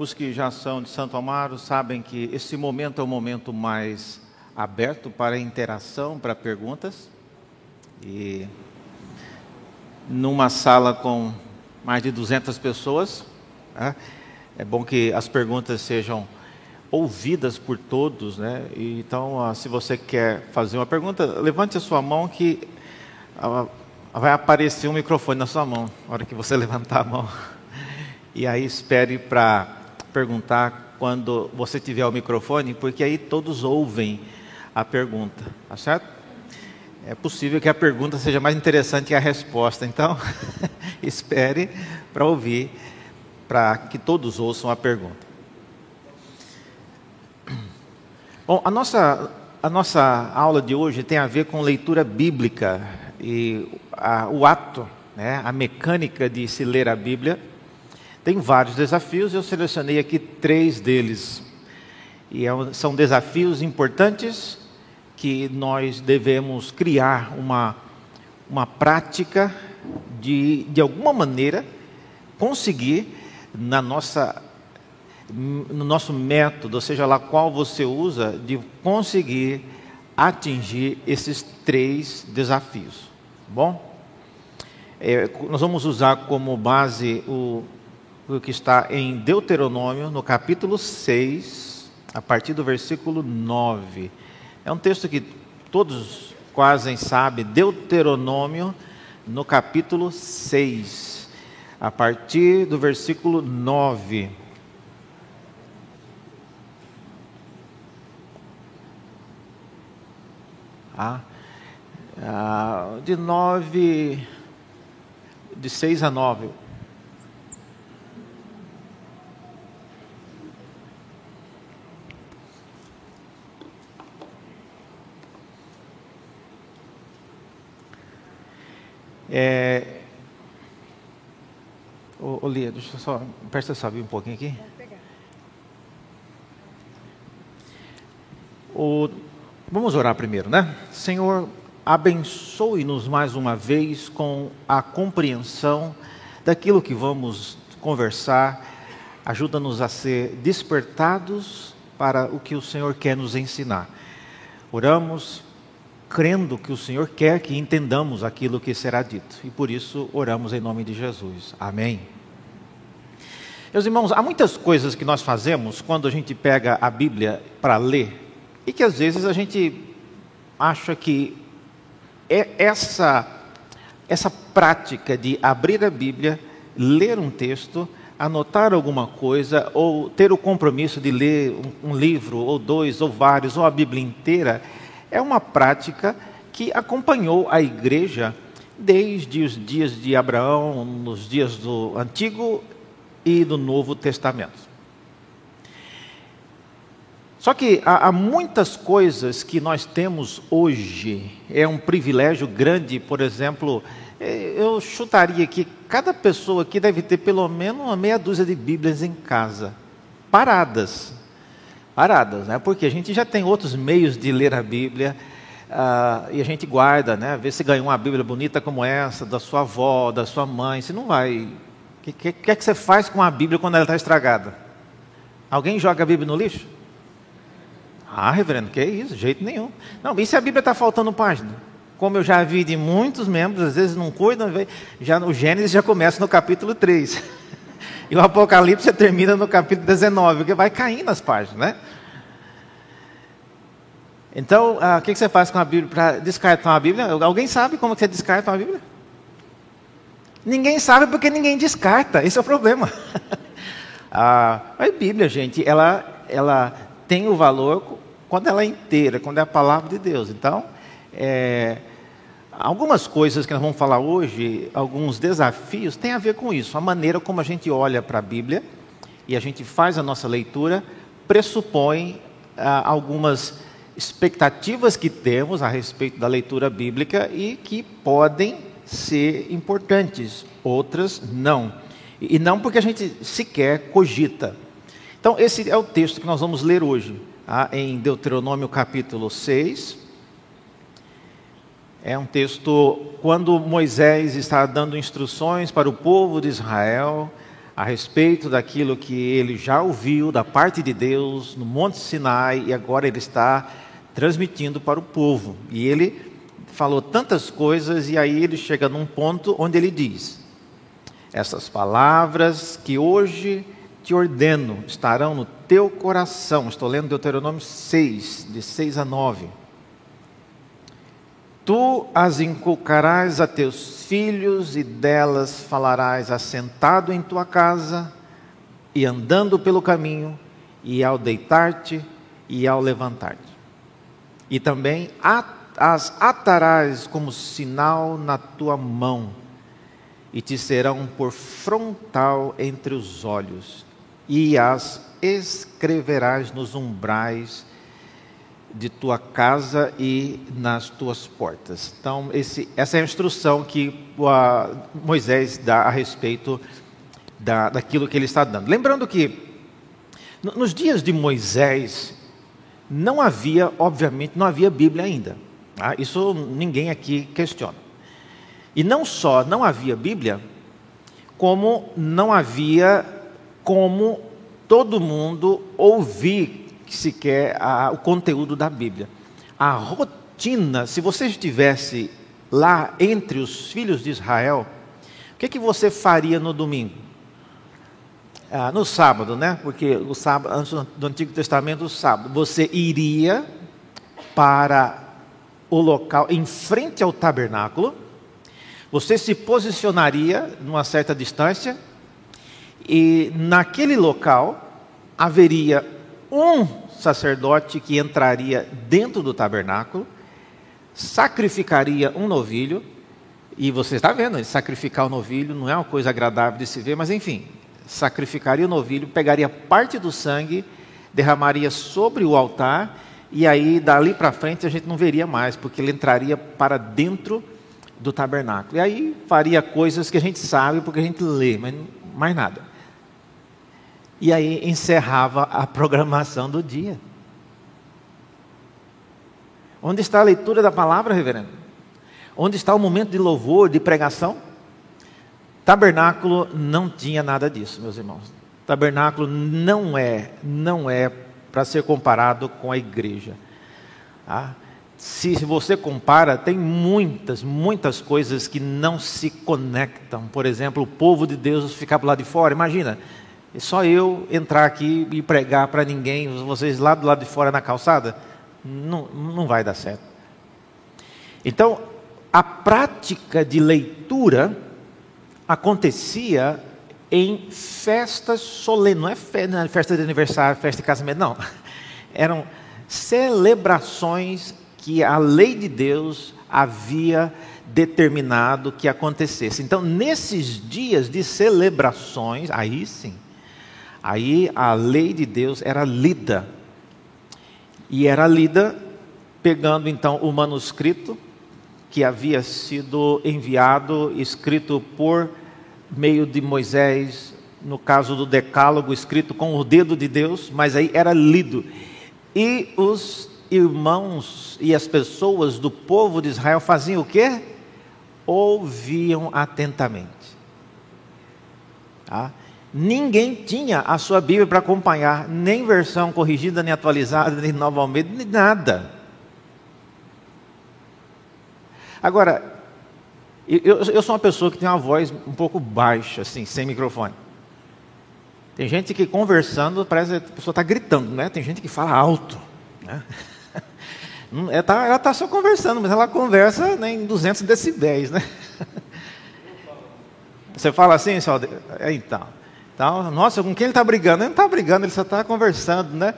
Os que já são de Santo Amaro sabem que esse momento é o momento mais aberto para interação, para perguntas. E numa sala com mais de 200 pessoas, né, é bom que as perguntas sejam ouvidas por todos, né? Então, se você quer fazer uma pergunta, levante a sua mão que vai aparecer um microfone na sua mão, na hora que você levantar a mão. E aí espere para perguntar quando você tiver o microfone, porque aí todos ouvem a pergunta, tá certo? É possível que a pergunta seja mais interessante que a resposta, então espere para ouvir, para que todos ouçam a pergunta. Bom, a nossa, a nossa aula de hoje tem a ver com leitura bíblica e a, o ato, né, a mecânica de se ler a Bíblia. Tem vários desafios, eu selecionei aqui três deles. E é, são desafios importantes que nós devemos criar uma, uma prática de, de alguma maneira, conseguir na nossa no nosso método, seja lá qual você usa, de conseguir atingir esses três desafios. Bom? É, nós vamos usar como base o, o que está em Deuteronômio, no capítulo 6, a partir do versículo 9. É um texto que todos quase sabem, Deuteronômio, no capítulo 6, a partir do versículo 9. Ah, ah, de nove, de seis a nove. É, ô, ô Lia, deixa eu só, presta essa um pouquinho aqui. O, vamos orar primeiro, né? Senhor, abençoe-nos mais uma vez com a compreensão daquilo que vamos conversar, ajuda-nos a ser despertados para o que o Senhor quer nos ensinar. Oramos crendo que o Senhor quer que entendamos aquilo que será dito e por isso oramos em nome de Jesus. Amém. Meus irmãos, há muitas coisas que nós fazemos quando a gente pega a Bíblia para ler e que às vezes a gente acha que é essa, essa prática de abrir a Bíblia, ler um texto, anotar alguma coisa, ou ter o compromisso de ler um, um livro, ou dois, ou vários, ou a Bíblia inteira, é uma prática que acompanhou a igreja desde os dias de Abraão, nos dias do Antigo e do Novo Testamento. Só que há, há, muitas coisas que nós temos hoje, é um privilégio grande, por exemplo, é, eu chutaria que cada pessoa aqui deve ter pelo menos uma meia dúzia de Bíblias em casa, paradas. Paradas, né? Porque a gente já tem outros meios de ler a Bíblia, uh, e a gente guarda, né? Vê se ganhou uma Bíblia bonita como essa, da sua avó, da sua mãe, você não vai. O que, que, que é que você faz com a Bíblia quando ela está estragada? Alguém joga a Bíblia no lixo? Ah, reverendo, que isso? Jeito nenhum. Não, e se a Bíblia está faltando página? Como eu já vi de muitos membros, às vezes não cuidam, já o Gênesis já começa no capítulo 3. E o Apocalipse termina no capítulo 19, porque vai caindo as páginas, né? Então, ah, o que você faz com a Bíblia para descartar uma Bíblia? Alguém sabe como você descarta uma Bíblia? Ninguém sabe porque ninguém descarta, esse é o problema. ah, a Bíblia, gente, ela, ela tem o valor quando ela é inteira, quando é a palavra de Deus. Então, é, algumas coisas que nós vamos falar hoje, alguns desafios, tem a ver com isso. A maneira como a gente olha para a Bíblia e a gente faz a nossa leitura pressupõe ah, algumas expectativas que temos a respeito da leitura bíblica e que podem ser importantes, outras não. E não porque a gente sequer cogita. Então, esse é o texto que nós vamos ler hoje, tá? em Deuteronômio capítulo 6. É um texto quando Moisés está dando instruções para o povo de Israel a respeito daquilo que ele já ouviu da parte de Deus no Monte Sinai e agora ele está transmitindo para o povo. E ele falou tantas coisas e aí ele chega num ponto onde ele diz: Essas palavras que hoje te ordeno estarão no teu coração. Estou lendo Deuteronômio 6, de 6 a 9. Tu as inculcarás a teus filhos e delas falarás assentado em tua casa e andando pelo caminho e ao deitar-te e ao levantar-te. E também as atarás como sinal na tua mão e te serão por frontal entre os olhos e as escreverás nos umbrais de tua casa e nas tuas portas. Então, esse, essa é a instrução que uh, Moisés dá a respeito da, daquilo que ele está dando. Lembrando que nos dias de Moisés não havia, obviamente, não havia Bíblia ainda. Tá? Isso ninguém aqui questiona. E não só não havia Bíblia, como não havia como todo mundo ouvir sequer a, o conteúdo da Bíblia. A rotina, se você estivesse lá entre os filhos de Israel, o que, que você faria no domingo? Ah, no sábado, né? Porque o sábado, antes do Antigo Testamento, o sábado, você iria para o local em frente ao tabernáculo, você se posicionaria numa certa distância e naquele local haveria um sacerdote que entraria dentro do tabernáculo, sacrificaria um novilho, e você está vendo, sacrificar o novilho não é uma coisa agradável de se ver, mas enfim, sacrificaria o novilho, pegaria parte do sangue, derramaria sobre o altar, e aí dali para frente a gente não veria mais, porque ele entraria para dentro do tabernáculo. E aí faria coisas que a gente sabe porque a gente lê, mas mais nada. E aí encerrava a programação do dia. Onde está a leitura da palavra, reverendo? Onde está o momento de louvor, de pregação? Tabernáculo não tinha nada disso, meus irmãos. Tabernáculo não é, não é para ser comparado com a igreja. Ah, se você compara, tem muitas, muitas coisas que não se conectam. Por exemplo, o povo de Deus ficar para lá de fora. Imagina, é só eu entrar aqui e pregar para ninguém, vocês lá do lado de fora na calçada, não, não vai dar certo. Então, a prática de leitura acontecia em festas solenes, não é, é festa de aniversário, festa de casamento, não. Eram celebrações que a lei de Deus havia determinado que acontecesse. Então, nesses dias de celebrações, aí sim, Aí a lei de Deus era lida. E era lida pegando então o manuscrito que havia sido enviado, escrito por meio de Moisés, no caso do Decálogo, escrito com o dedo de Deus, mas aí era lido. E os irmãos e as pessoas do povo de Israel faziam o quê? Ouviam atentamente. Tá? Ninguém tinha a sua Bíblia para acompanhar, nem versão corrigida, nem atualizada, nem Nova Almeida, nem nada. Agora, eu, eu, sou uma pessoa que tem uma voz um pouco baixa, assim, sem microfone. Tem gente que conversando, parece que a pessoa está gritando, né? Tem gente que fala alto. Né? Ela está tá só conversando, mas ela conversa né, em 200 decibéis, né? Você fala assim, só. É, então. Então, nossa, com quem ele está brigando? Ele não está brigando, ele só está conversando, né?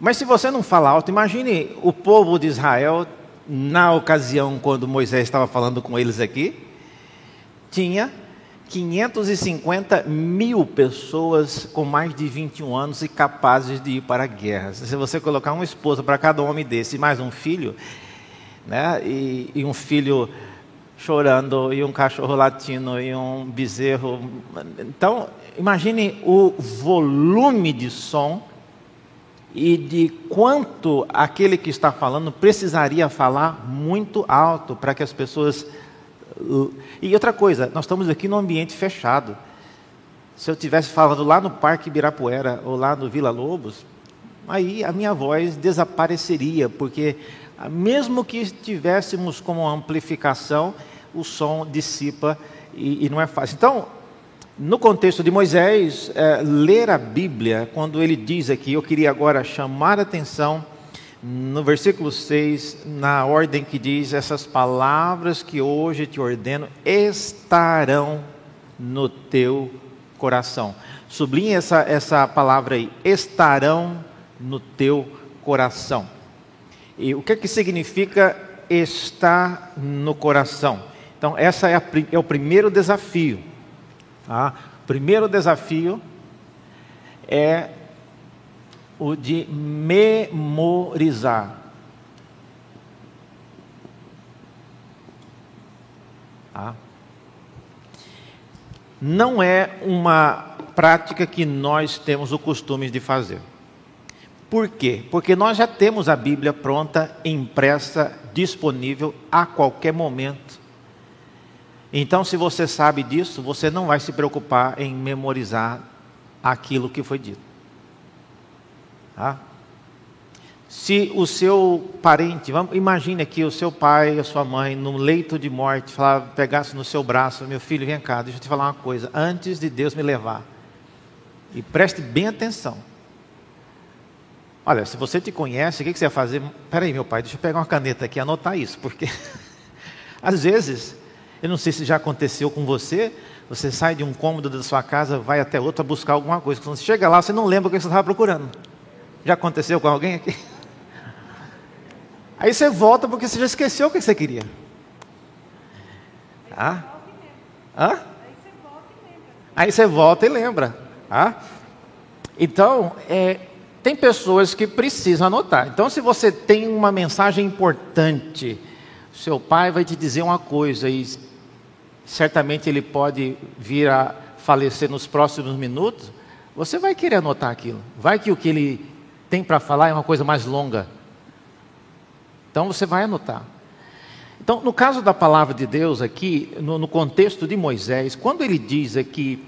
Mas se você não fala alto, imagine o povo de Israel, na ocasião quando Moisés estava falando com eles aqui, tinha 550 mil pessoas com mais de 21 anos e capazes de ir para a guerra. Se você colocar uma esposa para cada homem desse, mais um filho, né, e, e um filho chorando e um cachorro latindo e um bezerro. Então, imagine o volume de som e de quanto aquele que está falando precisaria falar muito alto para que as pessoas. E outra coisa, nós estamos aqui num ambiente fechado. Se eu tivesse falando lá no Parque Ibirapuera ou lá no Vila Lobos, aí a minha voz desapareceria, porque mesmo que estivéssemos com amplificação, o som dissipa e, e não é fácil. Então, no contexto de Moisés, é, ler a Bíblia, quando ele diz aqui, eu queria agora chamar a atenção no versículo 6, na ordem que diz: Essas palavras que hoje te ordeno estarão no teu coração. Sublinhe essa, essa palavra aí: estarão no teu coração. E o que, é que significa estar no coração? Então, essa é, é o primeiro desafio. Tá? O primeiro desafio é o de memorizar. Tá? Não é uma prática que nós temos o costume de fazer. Por quê? Porque nós já temos a Bíblia pronta, impressa, disponível a qualquer momento. Então, se você sabe disso, você não vai se preocupar em memorizar aquilo que foi dito. Tá? Se o seu parente, vamos, imagine aqui o seu pai e a sua mãe no leito de morte, falar, pegasse no seu braço, meu filho, vem cá, deixa eu te falar uma coisa, antes de Deus me levar, e preste bem atenção. Olha, se você te conhece, o que, que você vai fazer? Peraí, meu pai, deixa eu pegar uma caneta aqui e anotar isso, porque às vezes, eu não sei se já aconteceu com você, você sai de um cômodo da sua casa, vai até outro a buscar alguma coisa. Quando você chega lá, você não lembra o que você estava procurando. Já aconteceu com alguém aqui? Aí você volta porque você já esqueceu o que você queria. Ah? Hã? Aí você volta e lembra. Ah? Então, é, tem pessoas que precisam anotar. Então, se você tem uma mensagem importante, seu pai vai te dizer uma coisa e certamente ele pode vir a falecer nos próximos minutos, você vai querer anotar aquilo. Vai que o que ele tem para falar é uma coisa mais longa. Então você vai anotar. Então, no caso da palavra de Deus aqui, no, no contexto de Moisés, quando ele diz aqui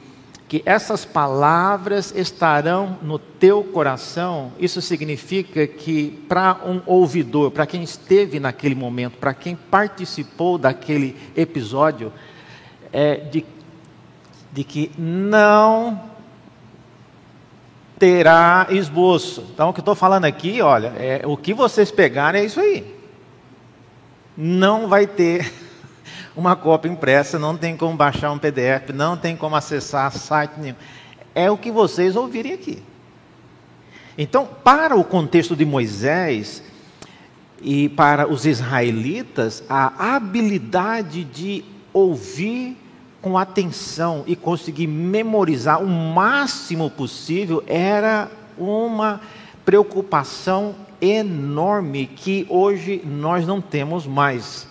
que essas palavras estarão no teu coração, isso significa que para um ouvidor, para quem esteve naquele momento, para quem participou daquele episódio, é de, de que não terá esboço. Então, o que estou falando aqui, olha, é, o que vocês pegarem é isso aí. Não vai ter uma cópia impressa, não tem como baixar um PDF, não tem como acessar site nenhum. É o que vocês ouvirem aqui. Então, para o contexto de Moisés e para os israelitas, a habilidade de ouvir com atenção e conseguir memorizar o máximo possível era uma preocupação enorme que hoje nós não temos mais.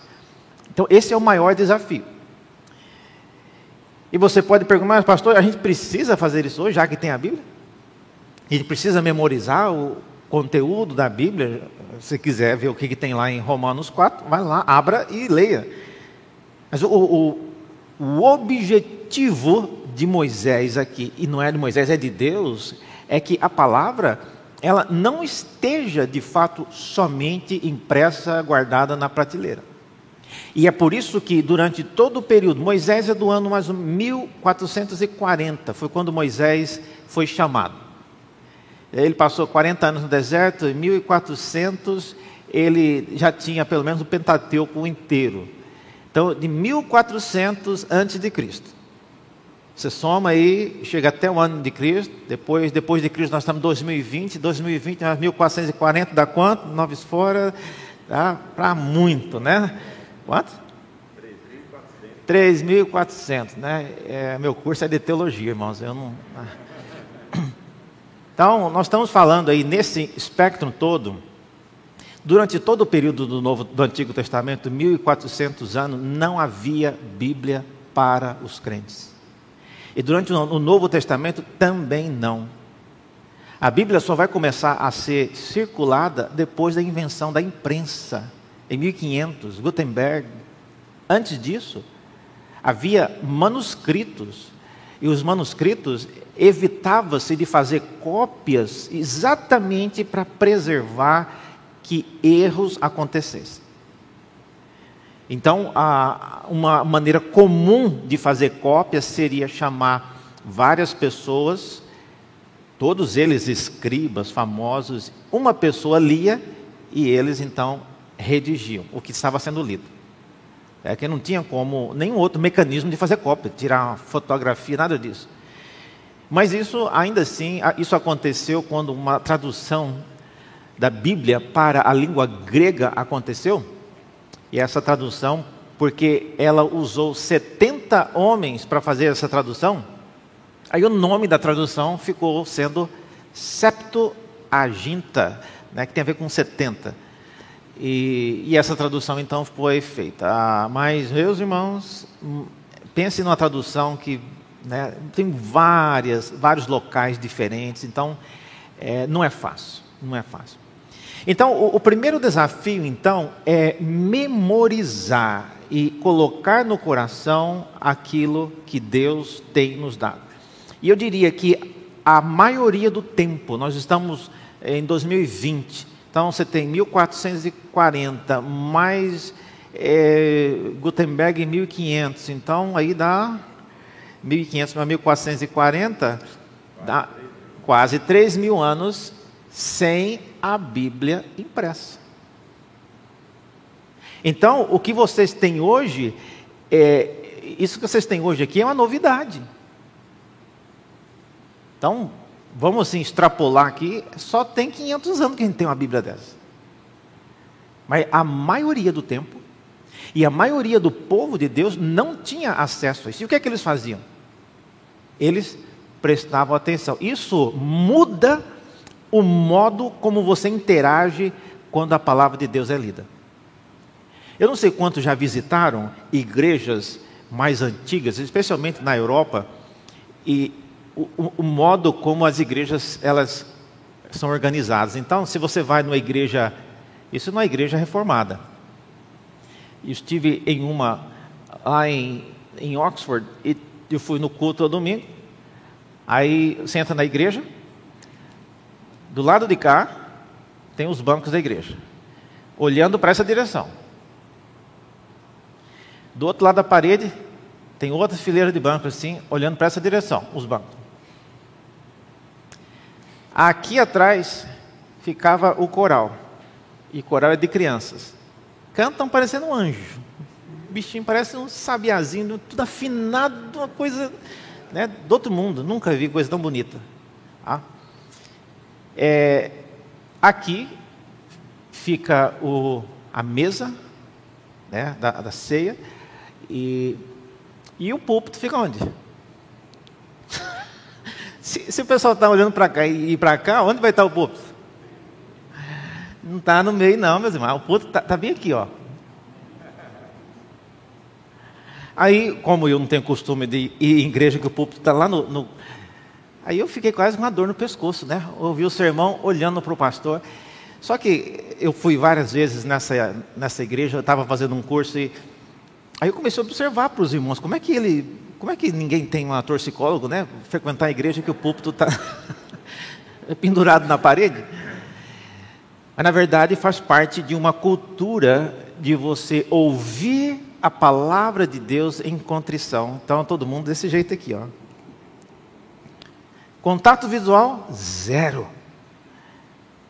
Então, esse é o maior desafio. E você pode perguntar, mas pastor, a gente precisa fazer isso hoje, já que tem a Bíblia? A gente precisa memorizar o conteúdo da Bíblia? Se quiser ver o que, que tem lá em Romanos 4, vai lá, abra e leia. Mas o, o o objetivo de Moisés aqui, e não é de Moisés, é de Deus, é que a palavra ela não esteja de fato somente impressa, guardada na prateleira. E é por isso que durante todo o período, Moisés é do ano mais 1440, foi quando Moisés foi chamado. Ele passou 40 anos no deserto, em 1400 ele já tinha pelo menos o Pentateuco inteiro. Então, de 1400 antes de Cristo. Você soma aí, chega até o ano de Cristo, depois, depois de Cristo nós estamos em 2020, 2020 mais 1440 dá quanto? Nove fora, dá para muito, né? Quanto? 3.400, né? É, meu curso é de teologia, irmãos, eu não... Ah. Então, nós estamos falando aí nesse espectro todo, Durante todo o período do, Novo, do Antigo Testamento, 1400 anos, não havia Bíblia para os crentes. E durante o Novo Testamento também não. A Bíblia só vai começar a ser circulada depois da invenção da imprensa, em 1500, Gutenberg. Antes disso, havia manuscritos. E os manuscritos evitava-se de fazer cópias exatamente para preservar que erros acontecessem. Então, uma maneira comum de fazer cópias seria chamar várias pessoas, todos eles escribas famosos, uma pessoa lia e eles então redigiam o que estava sendo lido. É que não tinha como nenhum outro mecanismo de fazer cópia, tirar fotografia, nada disso. Mas isso, ainda assim, isso aconteceu quando uma tradução da Bíblia para a língua grega aconteceu. E essa tradução, porque ela usou 70 homens para fazer essa tradução, aí o nome da tradução ficou sendo Septuaginta, né, que tem a ver com 70. E, e essa tradução então foi feita. Ah, mas, meus irmãos, pense numa tradução que né, tem várias, vários locais diferentes, então é, não é fácil, não é fácil. Então, o, o primeiro desafio então é memorizar e colocar no coração aquilo que Deus tem nos dado. E eu diria que a maioria do tempo, nós estamos em 2020, então você tem 1440 mais é, Gutenberg 1500, então aí dá 1500 para 1440, dá quase 3 mil anos sem a Bíblia impressa. Então, o que vocês têm hoje, é, isso que vocês têm hoje aqui é uma novidade. Então, vamos assim extrapolar aqui, só tem 500 anos que a gente tem uma Bíblia dessa. Mas a maioria do tempo, e a maioria do povo de Deus não tinha acesso a isso. E o que é que eles faziam? Eles prestavam atenção. Isso muda o modo como você interage quando a palavra de Deus é lida. Eu não sei quantos já visitaram igrejas mais antigas, especialmente na Europa, e o, o, modo como as igrejas elas são organizadas. Então, se você vai numa igreja, isso não é igreja reformada. Eu estive em uma lá em, em Oxford e eu fui no culto ao domingo. Aí você entra na igreja, do lado de cá tem os bancos da igreja, olhando para essa direção. Do outro lado da parede tem outra fileira de bancos assim, olhando para essa direção, os bancos. Aqui atrás ficava o coral. E coral é de crianças. Cantam parecendo um anjo. O bichinho parece um sabiazinho, tudo afinado, uma coisa né, do outro mundo. Nunca vi coisa tão bonita. Ah. É, aqui fica o, a mesa né, da, da ceia e, e o púlpito fica onde? Se, se o pessoal está olhando para cá e para cá, onde vai estar o púlpito? Não está no meio, não, meus irmãos. O púlpito está tá bem aqui, ó. Aí, como eu não tenho costume de ir em igreja que o púlpito está lá no, no, Aí eu fiquei quase com uma dor no pescoço, né? Ouvi o sermão olhando para o pastor. Só que eu fui várias vezes nessa, nessa igreja, eu estava fazendo um curso e aí eu comecei a observar para os irmãos como é que ele como é que ninguém tem um torcicólogo, né? Frequentar a igreja que o púlpito está pendurado na parede. Mas na verdade faz parte de uma cultura de você ouvir a palavra de Deus em contrição. Então todo mundo desse jeito aqui, ó. Contato visual zero.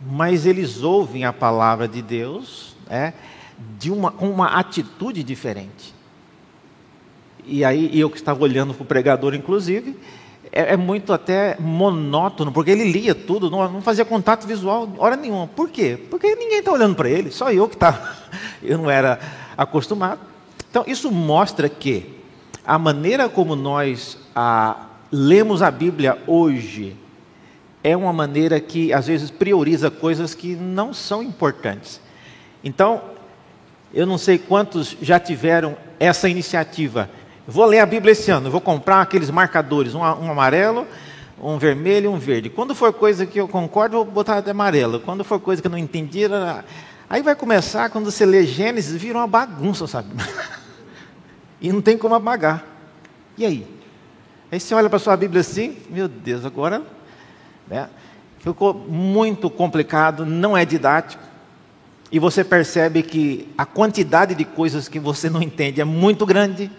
Mas eles ouvem a palavra de Deus, é, de uma, com uma atitude diferente. E aí eu que estava olhando para o pregador, inclusive, é, é, muito até monótono, porque ele lia tudo, não, não fazia contato visual hora nenhuma. Por quê? Porque ninguém está olhando para ele, só eu que estava. Eu não era acostumado. Então, isso mostra que a maneira como nós a, lemos a Bíblia hoje é uma maneira que às vezes prioriza coisas que não são importantes. Então, eu não sei quantos já tiveram essa iniciativa Vou ler a Bíblia esse ano, vou comprar aqueles marcadores, um, um amarelo, um vermelho e um verde. Quando for coisa que eu concordo, vou botar de amarelo. Quando for coisa que eu não entendi, aí vai começar, quando você lê Gênesis, vira uma bagunça, sabe? e não tem como apagar. E aí? Aí você olha para a sua Bíblia assim, meu Deus, agora né, ficou muito complicado, não é didático. E você percebe que a quantidade de coisas que você não entende é muito grande.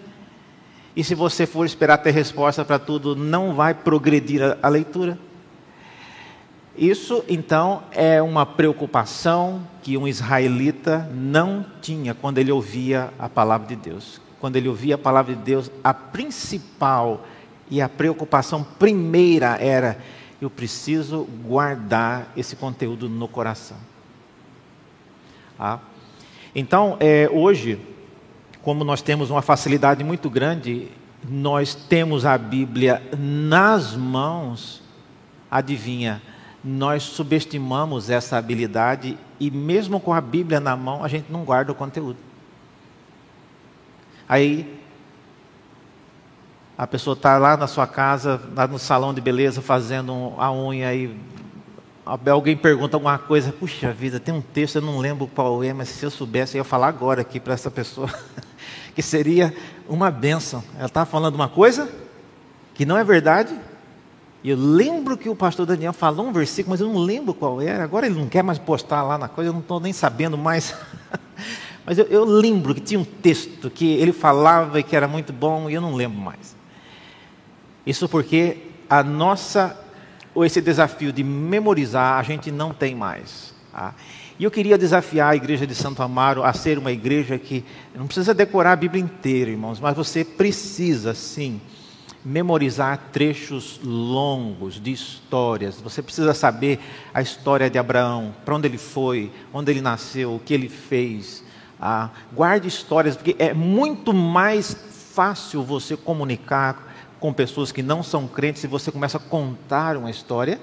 E se você for esperar ter resposta para tudo, não vai progredir a, a leitura. Isso, então, é uma preocupação que um israelita não tinha quando ele ouvia a palavra de Deus. Quando ele ouvia a palavra de Deus, a principal e a preocupação primeira era: eu preciso guardar esse conteúdo no coração. Ah. Então, é, hoje, como nós temos uma facilidade muito grande, nós temos a Bíblia nas mãos, adivinha, nós subestimamos essa habilidade e, mesmo com a Bíblia na mão, a gente não guarda o conteúdo. Aí a pessoa está lá na sua casa, lá no salão de beleza, fazendo a unha e alguém pergunta alguma coisa, puxa vida, tem um texto, eu não lembro qual é, mas se eu soubesse, eu ia falar agora aqui para essa pessoa, que seria uma bênção. Ela estava falando uma coisa que não é verdade, e eu lembro que o pastor Daniel falou um versículo, mas eu não lembro qual era, agora ele não quer mais postar lá na coisa, eu não estou nem sabendo mais. mas eu, eu lembro que tinha um texto que ele falava e que era muito bom, e eu não lembro mais. Isso porque a nossa, ou esse desafio de memorizar, a gente não tem mais. Tá? E eu queria desafiar a igreja de Santo Amaro a ser uma igreja que não precisa decorar a Bíblia inteira, irmãos, mas você precisa sim memorizar trechos longos de histórias. Você precisa saber a história de Abraão, para onde ele foi, onde ele nasceu, o que ele fez. Ah, guarde histórias, porque é muito mais fácil você comunicar com pessoas que não são crentes e você começa a contar uma história,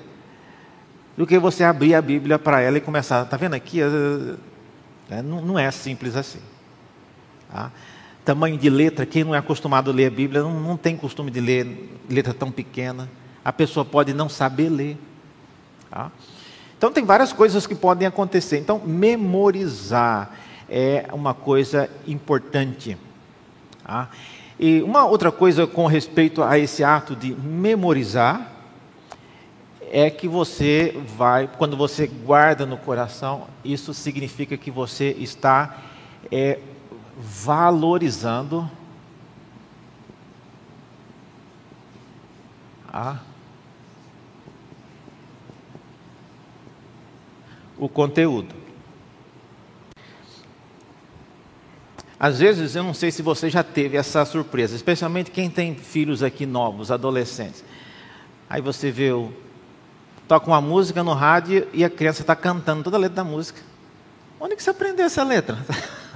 do que você abrir a Bíblia para ela e começar, está vendo aqui? É, não, é simples assim. Tá? Tamanho de letra, quem não é acostumado a ler a Bíblia não, não tem costume de ler letra tão pequena. A pessoa pode não saber ler. Tá? Então tem várias coisas que podem acontecer. Então memorizar é uma coisa importante. Tá? E uma outra coisa com respeito a esse ato de memorizar é que você vai, quando você guarda no coração, isso significa que você está é, valorizando a, o conteúdo. Às vezes, eu não sei se você já teve essa surpresa, especialmente quem tem filhos aqui novos, adolescentes. Aí você vê, o, toca uma música no rádio e a criança está cantando toda a letra da música. Onde que você aprendeu essa letra?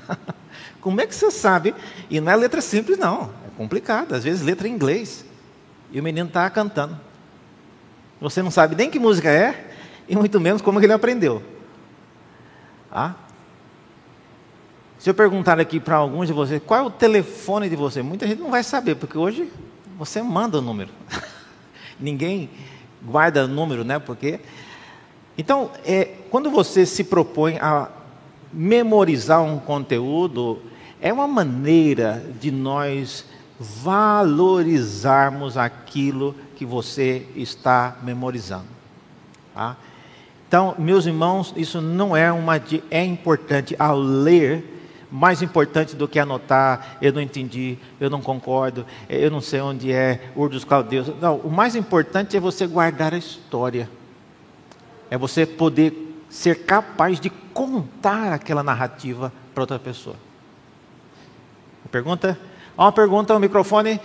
Como é que você sabe? E não é letra simples, não. É complicado. Às vezes, letra em inglês. E o menino está cantando. Você não sabe nem que música é, e muito menos como ele aprendeu. Ah, se eu perguntar aqui para alguns de vocês, qual é o telefone de você? Muita gente não vai saber, porque hoje você manda o número. Ninguém guarda número, né? Porque então, é, quando você se propõe a memorizar um conteúdo, é uma maneira de nós valorizarmos aquilo que você está memorizando. Tá? Então, meus irmãos, isso não é uma é importante ao ler mais importante do que anotar, eu não entendi, eu não concordo, eu não sei onde é Ur dos Caldeus. Não, o mais importante é você guardar a história. É você poder ser capaz de contar aquela narrativa para outra pessoa. Pergunta? Há uma pergunta, o um microfone.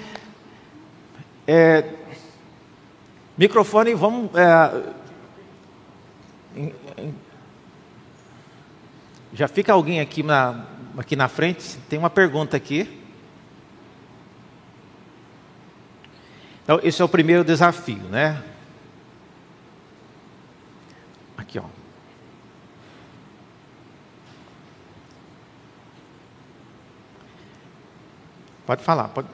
É, microfone, vamos. É, já fica alguém aqui na, aqui na frente, tem uma pergunta aqui. Então, esse é o primeiro desafio, né? Aqui, ó. Pode falar, pode.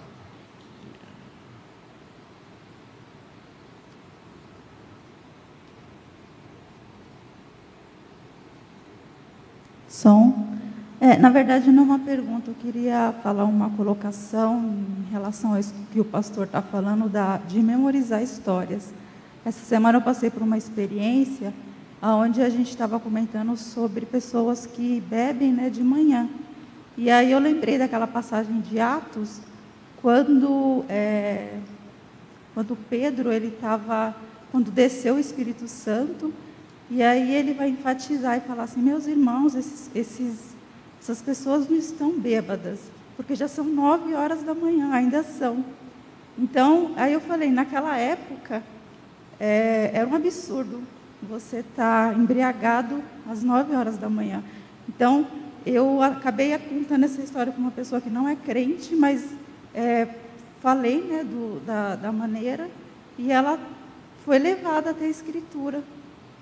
Som. É, na verdade, não é uma pergunta, eu queria falar uma colocação em relação a isso que o pastor está falando, da, de memorizar histórias. Essa semana eu passei por uma experiência onde a gente estava comentando sobre pessoas que bebem né, de manhã. E aí eu lembrei daquela passagem de Atos, quando, é, quando Pedro ele estava, quando desceu o Espírito Santo, e aí ele vai enfatizar e falar assim, meus irmãos, esses, esses, essas pessoas não estão bêbadas, porque já são nove horas da manhã, ainda são. Então, aí eu falei, naquela época, é, era um absurdo você estar tá embriagado às nove horas da manhã. Então, eu acabei contando essa história com uma pessoa que não é crente, mas é, falei né, do, da, da maneira e ela foi levada até a escritura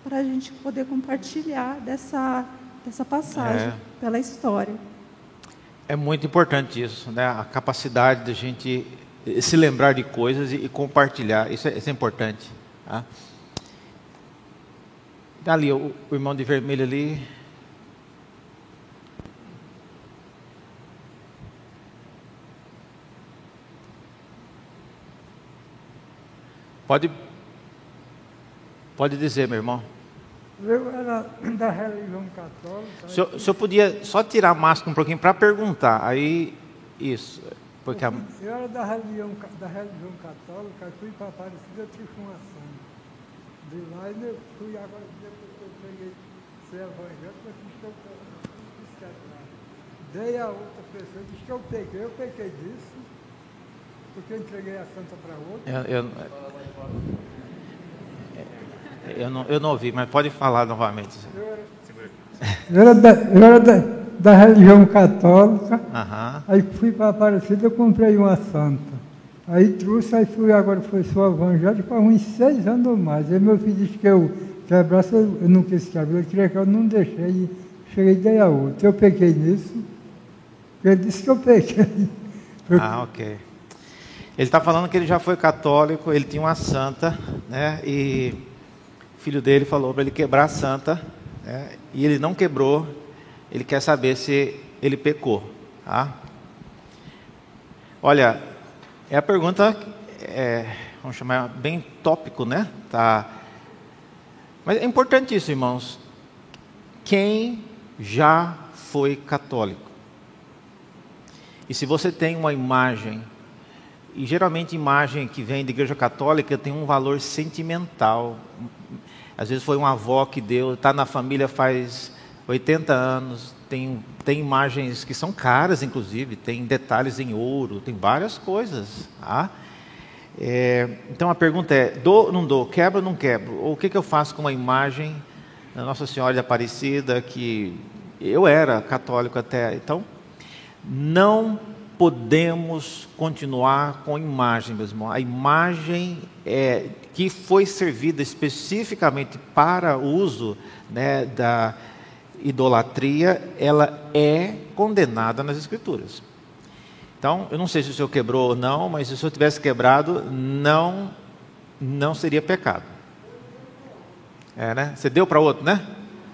para a gente poder compartilhar dessa, dessa passagem, é. pela história. É muito importante isso, né? a capacidade de a gente se lembrar de coisas e, e compartilhar, isso é, isso é importante. Tá? Ali, o, o irmão de vermelho ali, Pode, pode dizer, meu irmão. Eu era da religião católica. O senhor, o senhor podia só tirar a máscara um pouquinho para perguntar. Aí, isso. Porque a... Eu era da religião, da religião católica, fui para Aparecida, eu tive uma. De lá e eu fui agora, depois que eu peguei ser evangélico, eu fiz que eu Dei a outra pessoa, disse que eu peguei, eu peguei disso, porque eu entreguei a santa para outra. Eu, eu, eu, não, eu não ouvi, mas pode falar novamente. Eu era da, eu era da, da religião católica, uhum. aí fui para Aparecida, eu comprei uma santa. Aí trouxe, aí fui agora, foi só evangélico há uns seis anos ou mais. Aí meu filho disse que eu quebrasse, eu, eu não quis quebrar, eu queria que eu não deixei, e cheguei e dei a outra. Eu peguei nisso, ele disse que eu peguei. Ah, ok. Ele está falando que ele já foi católico, ele tinha uma santa, né? E filho dele falou para ele quebrar a santa, né? e ele não quebrou. Ele quer saber se ele pecou, tá? Olha, é a pergunta, é, vamos chamar bem tópico, né? Tá. Mas é importante isso, irmãos. Quem já foi católico? E se você tem uma imagem e geralmente imagem que vem da igreja católica tem um valor sentimental. Às vezes foi uma avó que deu, está na família faz 80 anos, tem, tem imagens que são caras, inclusive, tem detalhes em ouro, tem várias coisas. Tá? É, então a pergunta é: dou ou não dou? Quebro ou não quebro? Ou o que, que eu faço com uma imagem da Nossa Senhora de Aparecida que eu era católico até. Então, não podemos continuar com imagem, meus irmãos. A imagem é, que foi servida especificamente para uso né, da idolatria, ela é condenada nas Escrituras. Então, eu não sei se o senhor quebrou ou não, mas se o senhor tivesse quebrado, não, não seria pecado. É, né? Você deu para outro, né?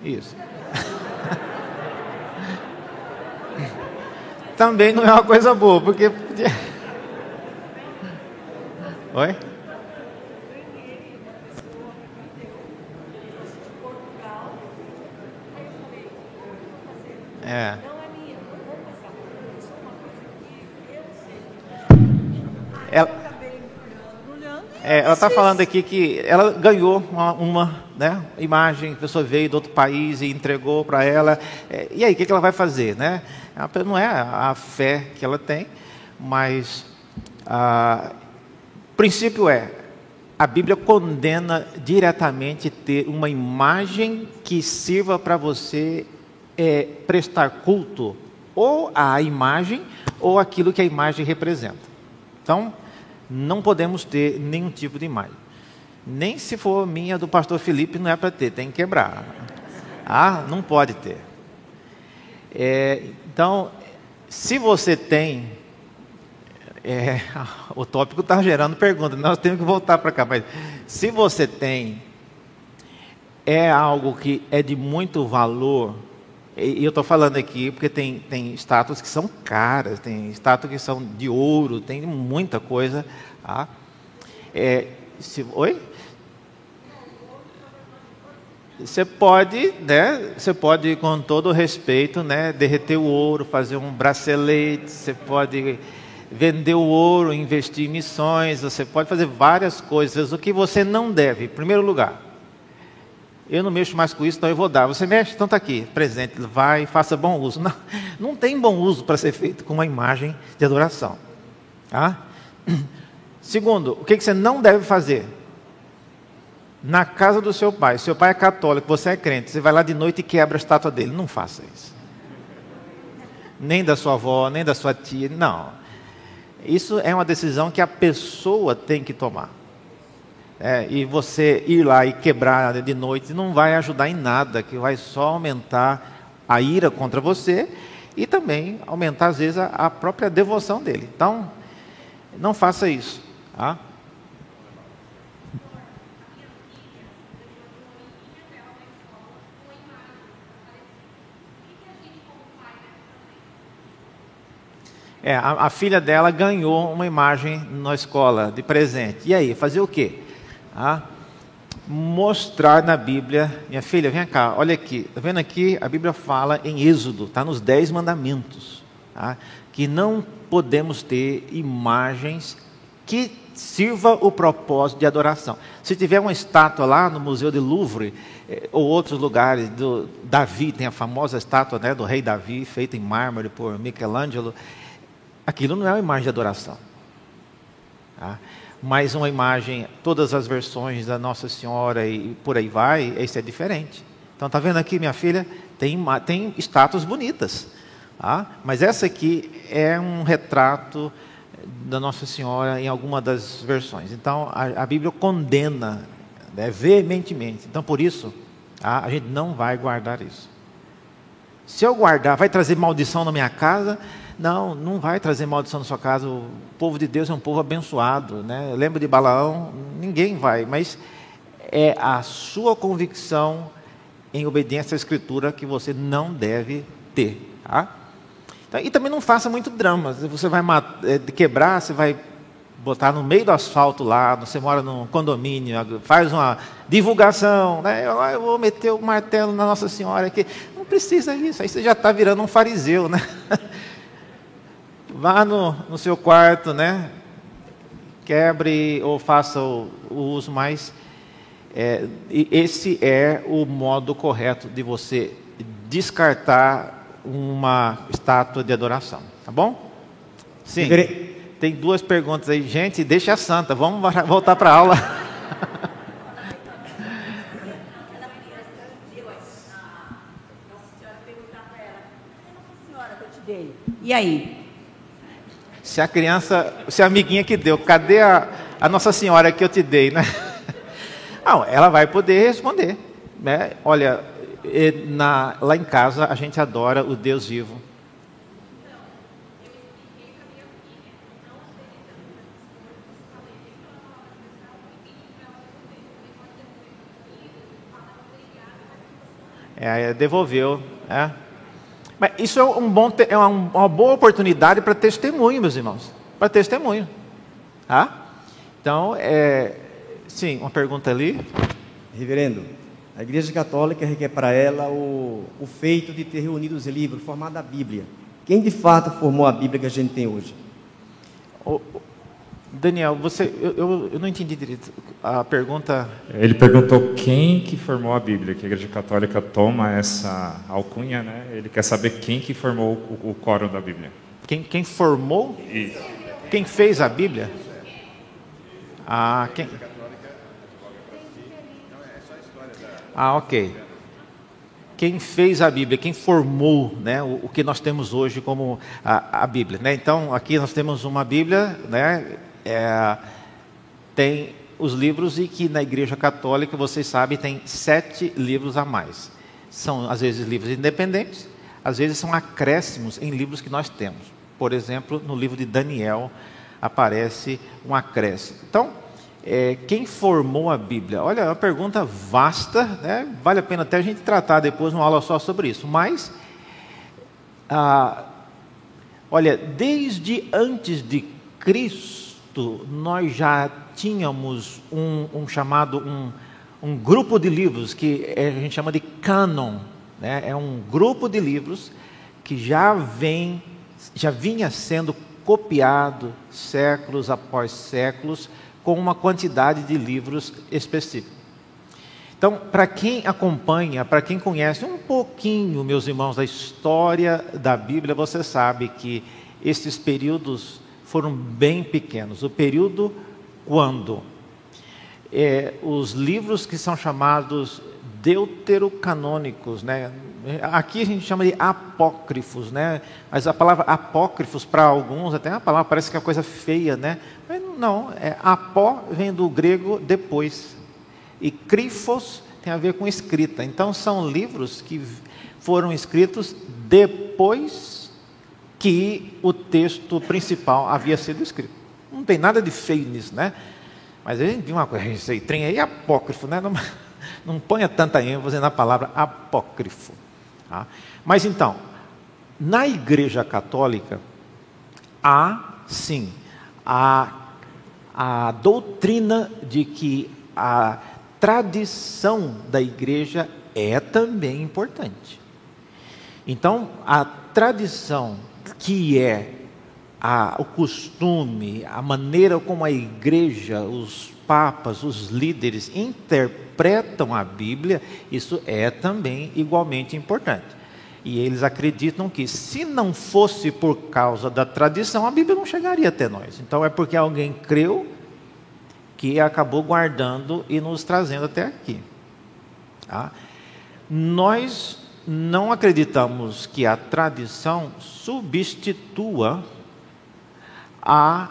Isso. também não é uma coisa boa, porque. Oi? É. Ela, é, ela está falando aqui que ela ganhou uma, uma né, imagem, a pessoa veio de outro país e entregou para ela. É, e aí, o que, que ela vai fazer? Né? Não é a fé que ela tem, mas o princípio é: a Bíblia condena diretamente ter uma imagem que sirva para você é, prestar culto ou à imagem ou aquilo que a imagem representa. Então, não podemos ter nenhum tipo de imagem. Nem se for minha do pastor Felipe, não é para ter, tem que quebrar. Ah, não pode ter. É, então, se você tem. É, o tópico está gerando pergunta, nós temos que voltar para cá, mas se você tem, é algo que é de muito valor, E eu estou falando aqui porque tem, tem estátuas que são caras, tem estátuas que são de ouro, tem muita coisa. Tá? É, se, oi? Você pode, né? Você pode, com todo respeito, né? Derreter o ouro, fazer um bracelete. Você pode vender o ouro, investir em missões. Você pode fazer várias coisas. O que você não deve, em primeiro lugar, eu não mexo mais com isso, então eu vou dar. Você mexe, então está aqui, presente, vai, faça bom uso. Não, não tem bom uso para ser feito com uma imagem de adoração. Tá? Segundo, o que você não deve fazer? na casa do seu pai, seu pai é católico, você é crente, você vai lá de noite e quebra a estátua dele. Não faça isso. Nem da sua avó, nem da sua tia, não. Isso é uma decisão que a pessoa tem que tomar. É, e você ir lá e quebrar de noite não vai ajudar em nada, que vai só aumentar a ira contra você e também aumentar, às vezes, a, a própria devoção dele. Então, não faça isso. Tá? É, a, a, filha dela ganhou uma imagem na escola de presente. E aí, fazer o quê? Ah, mostrar na Bíblia, minha filha, vem cá, olha aqui, está vendo aqui? A Bíblia fala em Êxodo, está nos Dez Mandamentos, tá? que não podemos ter imagens que sirva o propósito de adoração. Se tiver uma estátua lá no Museu de Louvre, eh, ou outros lugares, do Davi, tem a famosa estátua né, do rei Davi, feita em mármore por Michelangelo, Aquilo não é uma imagem de adoração. Tá? Mas uma imagem, todas as versões da Nossa Senhora e por aí vai, esse é diferente. Então, está vendo aqui, minha filha? Tem, tem estátuas bonitas. Tá? Mas essa aqui é um retrato da Nossa Senhora em alguma das versões. Então, a, a Bíblia condena né, veementemente. Então, por isso, tá? a gente não vai guardar isso. Se eu guardar, vai trazer maldição na minha casa? Não, não vai trazer maldição na sua casa. O povo de Deus é um povo abençoado. Né? Lembra de Balaão? Ninguém vai, mas é a sua convicção em obediência à Escritura que você não deve ter. Tá? Então, e também não faça muito drama. Você vai é, quebrar, você vai botar no meio do asfalto lá, você mora num condomínio, faz uma divulgação, né? eu, eu vou meter o martelo na Nossa Senhora aqui. Não precisa disso, aí você já está virando um fariseu, né? vá no, no seu quarto, né? Quebre ou faça o, o uso mais. É, esse é o modo correto de você descartar uma estátua de adoração, tá bom? Sim. Tem duas perguntas aí, gente. Deixa a santa. Vamos voltar para a aula. E aí? Se a criança, se a amiguinha que deu, cadê a, a Nossa Senhora que eu te dei, né? Não, ela vai poder responder. Né? Olha, na, lá em casa a gente adora o Deus vivo. É, devolveu. É. Mas isso é, um bom, é uma, boa oportunidade para testemunho, meus irmãos. Para testemunho. Tá? Então, é, sim, uma pergunta ali. Reverendo, a Igreja Católica requer para ela o, o feito de ter reunido os livros, formado a Bíblia. Quem de fato formou a Bíblia que a gente tem hoje? O, Daniel, você, eu, eu, eu, não entendi direito a pergunta. Ele perguntou quem que formou a Bíblia, que a Igreja Católica toma essa alcunha, né? Ele quer saber quem que formou o, o quórum da Bíblia. Quem, quem formou? Isso. Quem fez a Bíblia? Ah, quem? Ah, ok. Quem fez a Bíblia, quem formou né, o, o que nós temos hoje como a, a Bíblia. Né? Então, aqui nós temos uma Bíblia né, é, tem os livros e que na Igreja Católica, vocês sabem, tem sete livros a mais. São, às vezes, livros independentes, às vezes são acréscimos em livros que nós temos. Por exemplo, no livro de Daniel aparece um acréscimo. Então, é, quem formou a Bíblia? Olha, é uma pergunta vasta, né? vale a pena até a gente tratar depois uma aula só sobre isso. Mas ah, olha, desde antes de Cristo, nós já tínhamos um, um chamado, um, um grupo de livros que a gente chama de canon. Né? É um grupo de livros que já vem, já vinha sendo copiado séculos após séculos com uma quantidade de livros específica. Então, para quem acompanha, para quem conhece um pouquinho, meus irmãos, da história da Bíblia, você sabe que esses períodos foram bem pequenos. O período quando é, os livros que são chamados deuterocanônicos, né? Aqui a gente chama de apócrifos, né? Mas a palavra apócrifos para alguns até a palavra parece que é uma coisa feia, né? Mas não, é apó vem do grego depois e crifos tem a ver com escrita. Então são livros que foram escritos depois que o texto principal havia sido escrito. Não tem nada de feio nisso, né? Mas a gente viu uma coisa, esse trem aí é apócrifo, né? Não, não ponha tanta ênfase na palavra apócrifo. Tá? Mas então, na Igreja Católica, há sim a, a doutrina de que a tradição da igreja é também importante. Então, a tradição que é a, o costume, a maneira como a igreja, os papas, os líderes interpretam a Bíblia, isso é também igualmente importante. E eles acreditam que, se não fosse por causa da tradição, a Bíblia não chegaria até nós. Então, é porque alguém creu que acabou guardando e nos trazendo até aqui. Tá? Nós não acreditamos que a tradição substitua a,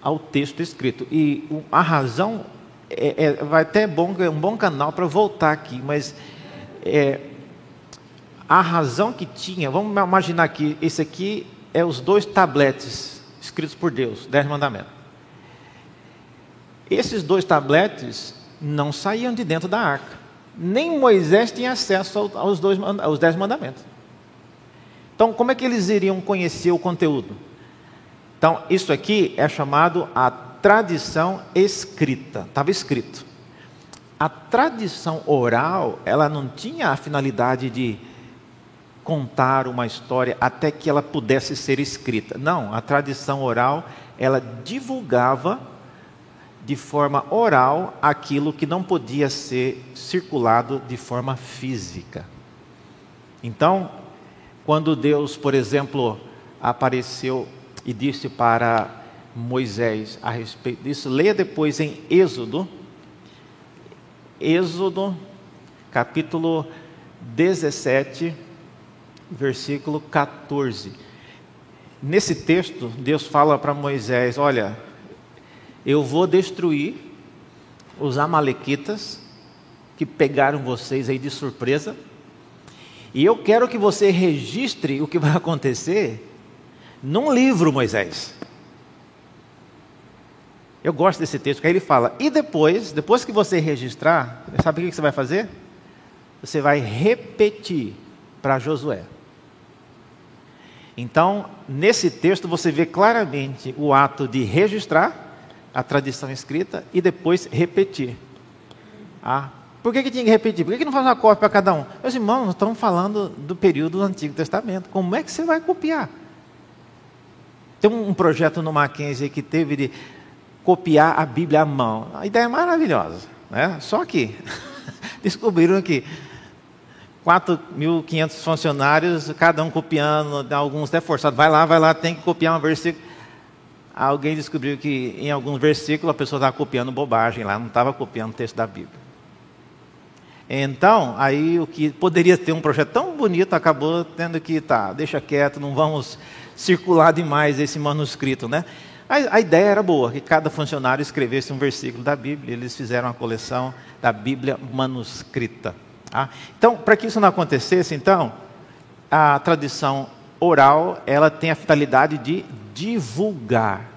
ao texto escrito. E a razão é, é, vai até bom, é um bom canal para voltar aqui, mas é, a razão que tinha, vamos imaginar que esse aqui é os dois tabletes escritos por Deus, dez mandamentos. Esses dois tabletes não saíam de dentro da arca. Nem Moisés tinha acesso aos, dois, aos dez mandamentos. Então, como é que eles iriam conhecer o conteúdo? Então, isso aqui é chamado a tradição escrita. Estava escrito. A tradição oral, ela não tinha a finalidade de contar uma história até que ela pudesse ser escrita. Não, a tradição oral, ela divulgava de forma oral aquilo que não podia ser circulado de forma física. Então, quando Deus, por exemplo, apareceu e disse para Moisés a respeito disso. Leia depois em Êxodo, Êxodo, capítulo 17, versículo 14. Nesse texto, Deus fala para Moisés: Olha, eu vou destruir os Amalequitas que pegaram vocês aí de surpresa, e eu quero que você registre o que vai acontecer num livro, Moisés. Eu gosto desse texto, que aí ele fala, e depois, depois que você registrar, sabe o que você vai fazer? Você vai repetir para Josué. Então, nesse texto você vê claramente o ato de registrar a tradição escrita e depois repetir. Ah, por que, que tinha que repetir? Por que, que não faz uma cópia para cada um? Meus irmãos, nós estamos falando do período do Antigo Testamento. Como é que você vai copiar? Tem um projeto no Mackenzie que teve de copiar a Bíblia à mão. A ideia é maravilhosa. Né? Só que descobriram que 4.500 funcionários, cada um copiando, alguns até forçados. Vai lá, vai lá, tem que copiar um versículo. Alguém descobriu que em alguns versículos a pessoa estava copiando bobagem lá, não estava copiando o texto da Bíblia. Então, aí o que poderia ter um projeto tão bonito acabou tendo que, tá, deixa quieto, não vamos circular demais esse manuscrito, né? A, a, ideia era boa, que cada funcionário escrevesse um versículo da Bíblia. Eles fizeram a coleção da Bíblia manuscrita. Tá? Então, para que isso não acontecesse, então, a tradição oral, ela tem a finalidade de divulgar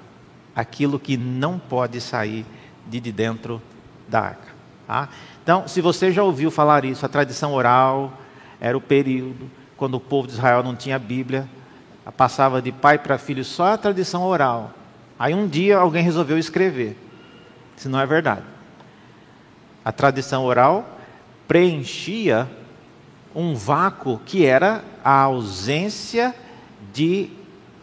aquilo que não pode sair de dentro da arca. Tá? Então, se você já ouviu falar isso, a tradição oral era o período quando o povo de Israel não tinha Bíblia, passava de pai para filho só a tradição oral. Aí um dia alguém resolveu escrever. Isso não é verdade. A tradição oral preenchia um vácuo que era a ausência de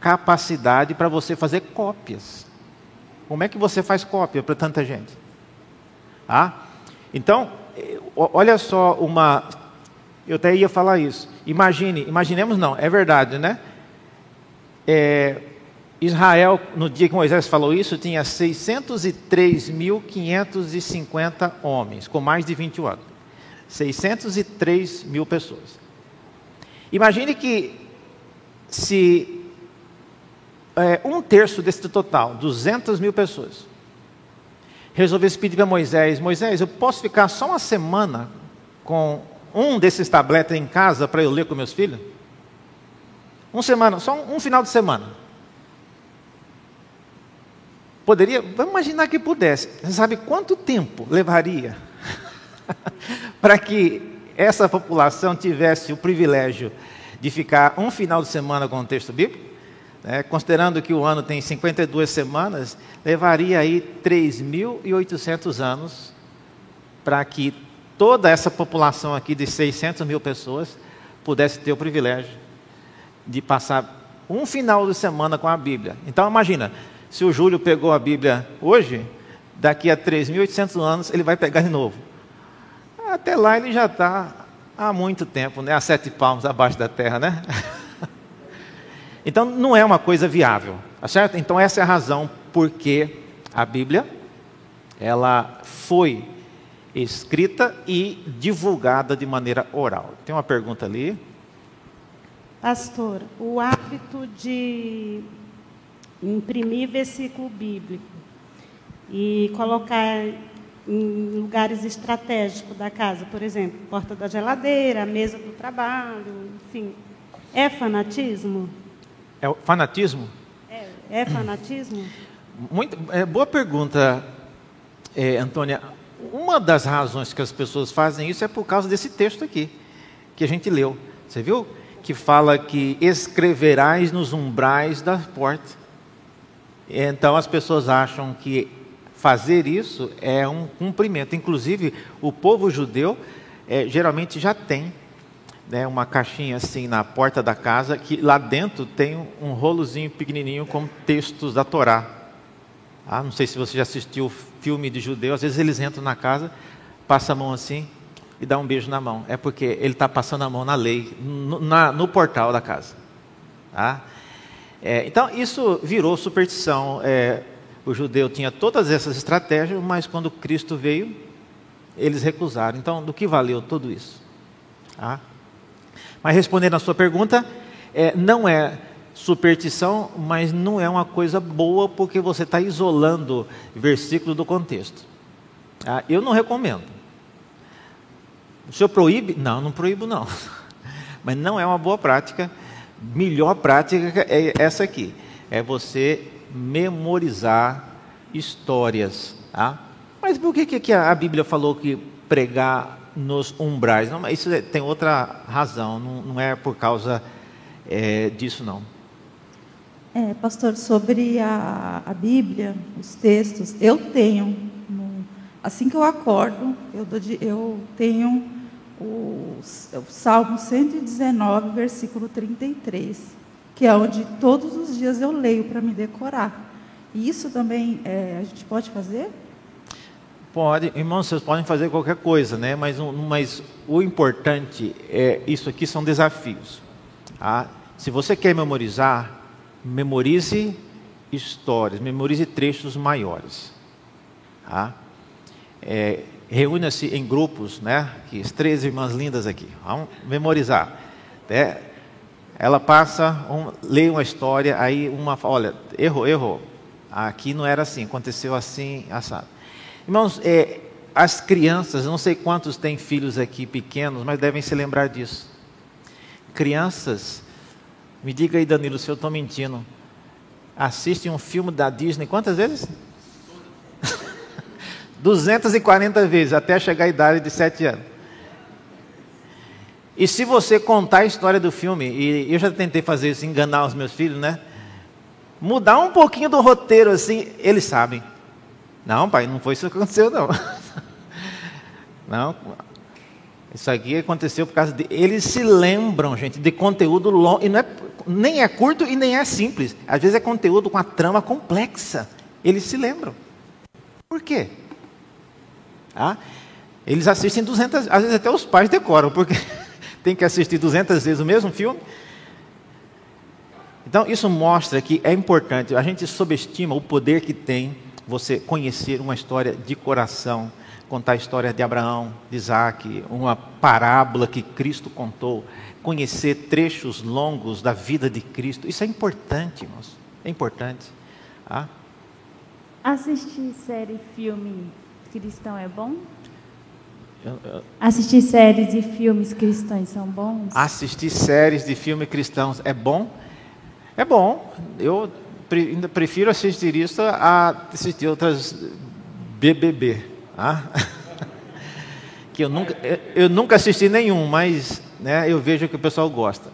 capacidade para você fazer cópias. Como é que você faz cópia para tanta gente? Ah? Então, olha só uma. Eu até ia falar isso. Imagine, imaginemos não, é verdade, né? É, Israel, no dia que Moisés falou isso, tinha 603.550 homens, com mais de 20 anos. 603 mil pessoas. Imagine que se é, um terço desse total, 200 mil pessoas, resolvesse pedir para Moisés: Moisés, eu posso ficar só uma semana com um desses tabletes em casa para eu ler com meus filhos? Uma semana, só um, um final de semana. Poderia, vamos imaginar que pudesse. Você sabe quanto tempo levaria para que essa população tivesse o privilégio de ficar um final de semana com o texto bíblico? É, considerando que o ano tem 52 semanas, levaria aí 3.800 anos para que toda essa população aqui de 600 mil pessoas pudesse ter o privilégio de passar um final de semana com a Bíblia. Então imagina, se o Júlio pegou a Bíblia hoje, daqui a 3.800 anos ele vai pegar de novo. Até lá ele já está há muito tempo, né? a sete palmos abaixo da terra, né? então não é uma coisa viável, tá certo? Então essa é a razão porque a Bíblia ela foi escrita e divulgada de maneira oral. Tem uma pergunta ali. Pastor, o hábito de imprimir versículo bíblico e colocar em lugares estratégicos da casa, por exemplo, porta da geladeira, mesa do trabalho, enfim. É fanatismo? É fanatismo? É, é fanatismo? Muito, é, boa pergunta, é, Antônia. Uma das razões que as pessoas fazem isso é por causa desse texto aqui, que a gente leu. Você viu? Que fala que escreverás nos umbrais da porta. Então as pessoas acham que fazer isso é um cumprimento. Inclusive, o povo judeu é, geralmente já tem né, uma caixinha assim na porta da casa, que lá dentro tem um rolozinho pequenininho com textos da Torá. Ah, não sei se você já assistiu filme de judeu, às vezes eles entram na casa, passam a mão assim e dá um beijo na mão. É porque ele está passando a mão na lei, no, na, no portal da casa. Tá? É, então, isso virou superstição. É, o judeu tinha todas essas estratégias, mas quando Cristo veio, eles recusaram. Então, do que valeu tudo isso? Ah. Mas respondendo à sua pergunta, é, não é superstição, mas não é uma coisa boa porque você está isolando versículo do contexto. Ah, eu não recomendo. O senhor proíbe? Não, não proíbo não. Mas não é uma boa prática melhor prática é essa aqui: é você memorizar histórias. Tá? Mas por que, que a Bíblia falou que pregar nos umbrais? Não, isso é, tem outra razão, não, não é por causa é, disso, não. É, pastor, sobre a, a Bíblia, os textos, eu tenho, no, assim que eu acordo, eu, eu tenho o, o Salmo 119, versículo 33, que é onde todos os dias eu leio para me decorar. E isso também é, a gente pode fazer? Pode, irmãos, vocês podem fazer qualquer coisa, né? Mas, mas o importante é isso aqui são desafios. Tá? Se você quer memorizar, memorize histórias, memorize trechos maiores. Tá? É, reúna-se em grupos, né? Que as três irmãs lindas aqui, vamos memorizar. É, ela passa, um, lê uma história, aí uma olha, errou, errou. Aqui não era assim, aconteceu assim, assado. Irmãos, é, as crianças, não sei quantos têm filhos aqui pequenos, mas devem se lembrar disso. Crianças, me diga aí, Danilo, se eu estou mentindo. Assistem um filme da Disney quantas vezes? 240 vezes até chegar à idade de 7 anos. E se você contar a história do filme, e eu já tentei fazer isso, enganar os meus filhos, né? Mudar um pouquinho do roteiro assim, eles sabem. Não, pai, não foi isso que aconteceu, não. Não, isso aqui aconteceu por causa de. Eles se lembram, gente, de conteúdo longo. E não é, nem é curto e nem é simples. Às vezes é conteúdo com a trama complexa. Eles se lembram. Por quê? Ah, eles assistem 200, às vezes até os pais decoram, porque tem que assistir 200 vezes o mesmo filme. Então, isso mostra que é importante, a gente subestima o poder que tem você conhecer uma história de coração, contar a história de Abraão, de Isaac, uma parábola que Cristo contou, conhecer trechos longos da vida de Cristo. Isso é importante, irmãos. É importante. Ah? Assistir série e filme cristão é bom? Eu, eu... Assistir séries e filmes cristãos são bons? Assistir séries de filmes cristãos é bom? É bom. Eu prefiro assistir isso a assistir outras BBB. Ah? que eu nunca, eu nunca assisti nenhum, mas né, eu vejo que o pessoal gosta.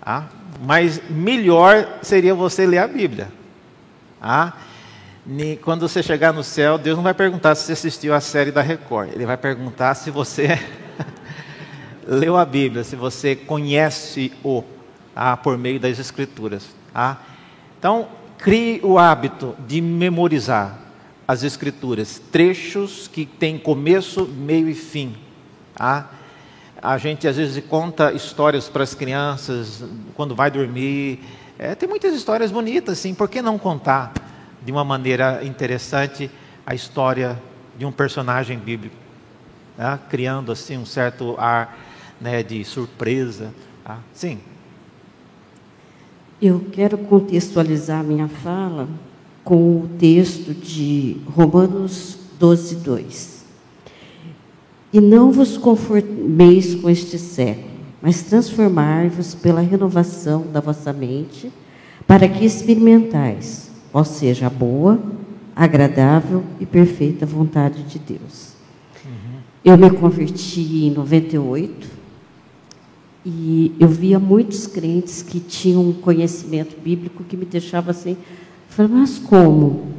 Ah? Mas melhor seria você ler a Bíblia. Ah? Quando você chegar no céu, Deus não vai perguntar se você assistiu a série da Record. Ele vai perguntar se você leu a Bíblia, se você conhece-o ah, por meio das Escrituras. Ah? Então, crie o hábito de memorizar as Escrituras, trechos que têm começo, meio e fim. Ah? A gente às vezes conta histórias para as crianças quando vai dormir. É, tem muitas histórias bonitas, sim. Por que não contar de uma maneira interessante a história de um personagem bíblico, né? criando assim um certo ar né, de surpresa? Tá? Sim. Eu quero contextualizar minha fala com o texto de Romanos 12, 2. E não vos conformeis com este século, mas transformai-vos pela renovação da vossa mente, para que experimentais qual seja a boa, agradável e perfeita vontade de Deus. Uhum. Eu me converti em 98 e eu via muitos crentes que tinham um conhecimento bíblico que me deixava assim, falei, mas como?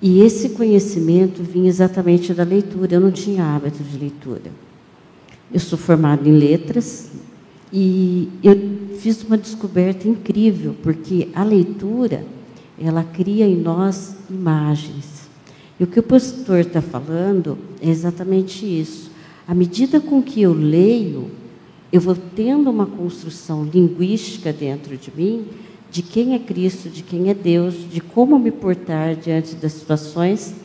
E esse conhecimento vinha exatamente da leitura, eu não tinha hábito de leitura. Eu sou formada em letras e eu fiz uma descoberta incrível, porque a leitura, ela cria em nós imagens. E o que o pastor está falando é exatamente isso. À medida com que eu leio, eu vou tendo uma construção linguística dentro de mim de quem é Cristo, de quem é Deus, de como me portar diante das situações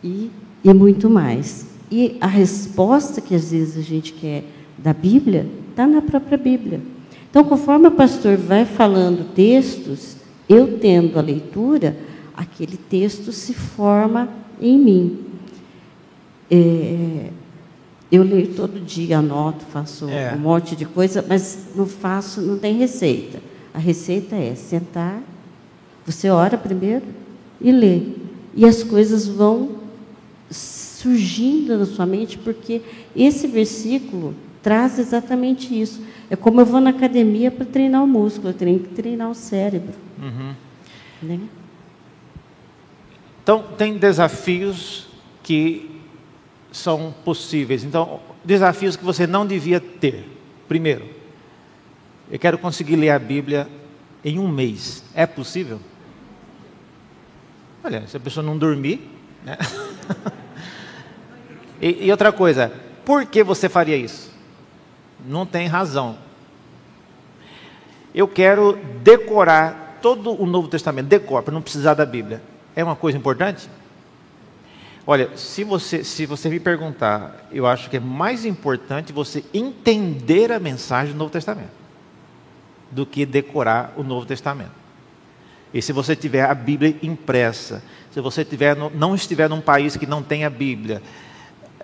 e, e muito mais. E a resposta que às vezes a gente quer da Bíblia está na própria Bíblia. Então, conforme o pastor vai falando textos, eu tendo a leitura, aquele texto se forma em mim. É, eu leio todo dia, anoto, faço é. um monte de coisa, mas não faço, não tem receita. A receita é sentar, você ora primeiro e lê. E as coisas vão surgindo na sua mente, porque esse versículo traz exatamente isso. É como eu vou na academia para treinar o músculo, eu tenho que treinar o cérebro. Uhum. Né? Então, tem desafios que são possíveis. Então, desafios que você não devia ter. Primeiro, eu quero conseguir ler a Bíblia em um mês. É possível? Olha, se a pessoa não dormir. Né? e, e outra coisa, por que você faria isso? Não tem razão. Eu quero decorar todo o Novo Testamento, decor, para não precisar da Bíblia. É uma coisa importante? Olha, se você, se você me perguntar, eu acho que é mais importante você entender a mensagem do Novo Testamento do que decorar o Novo Testamento. E se você tiver a Bíblia impressa, se você tiver não estiver num país que não tem a Bíblia,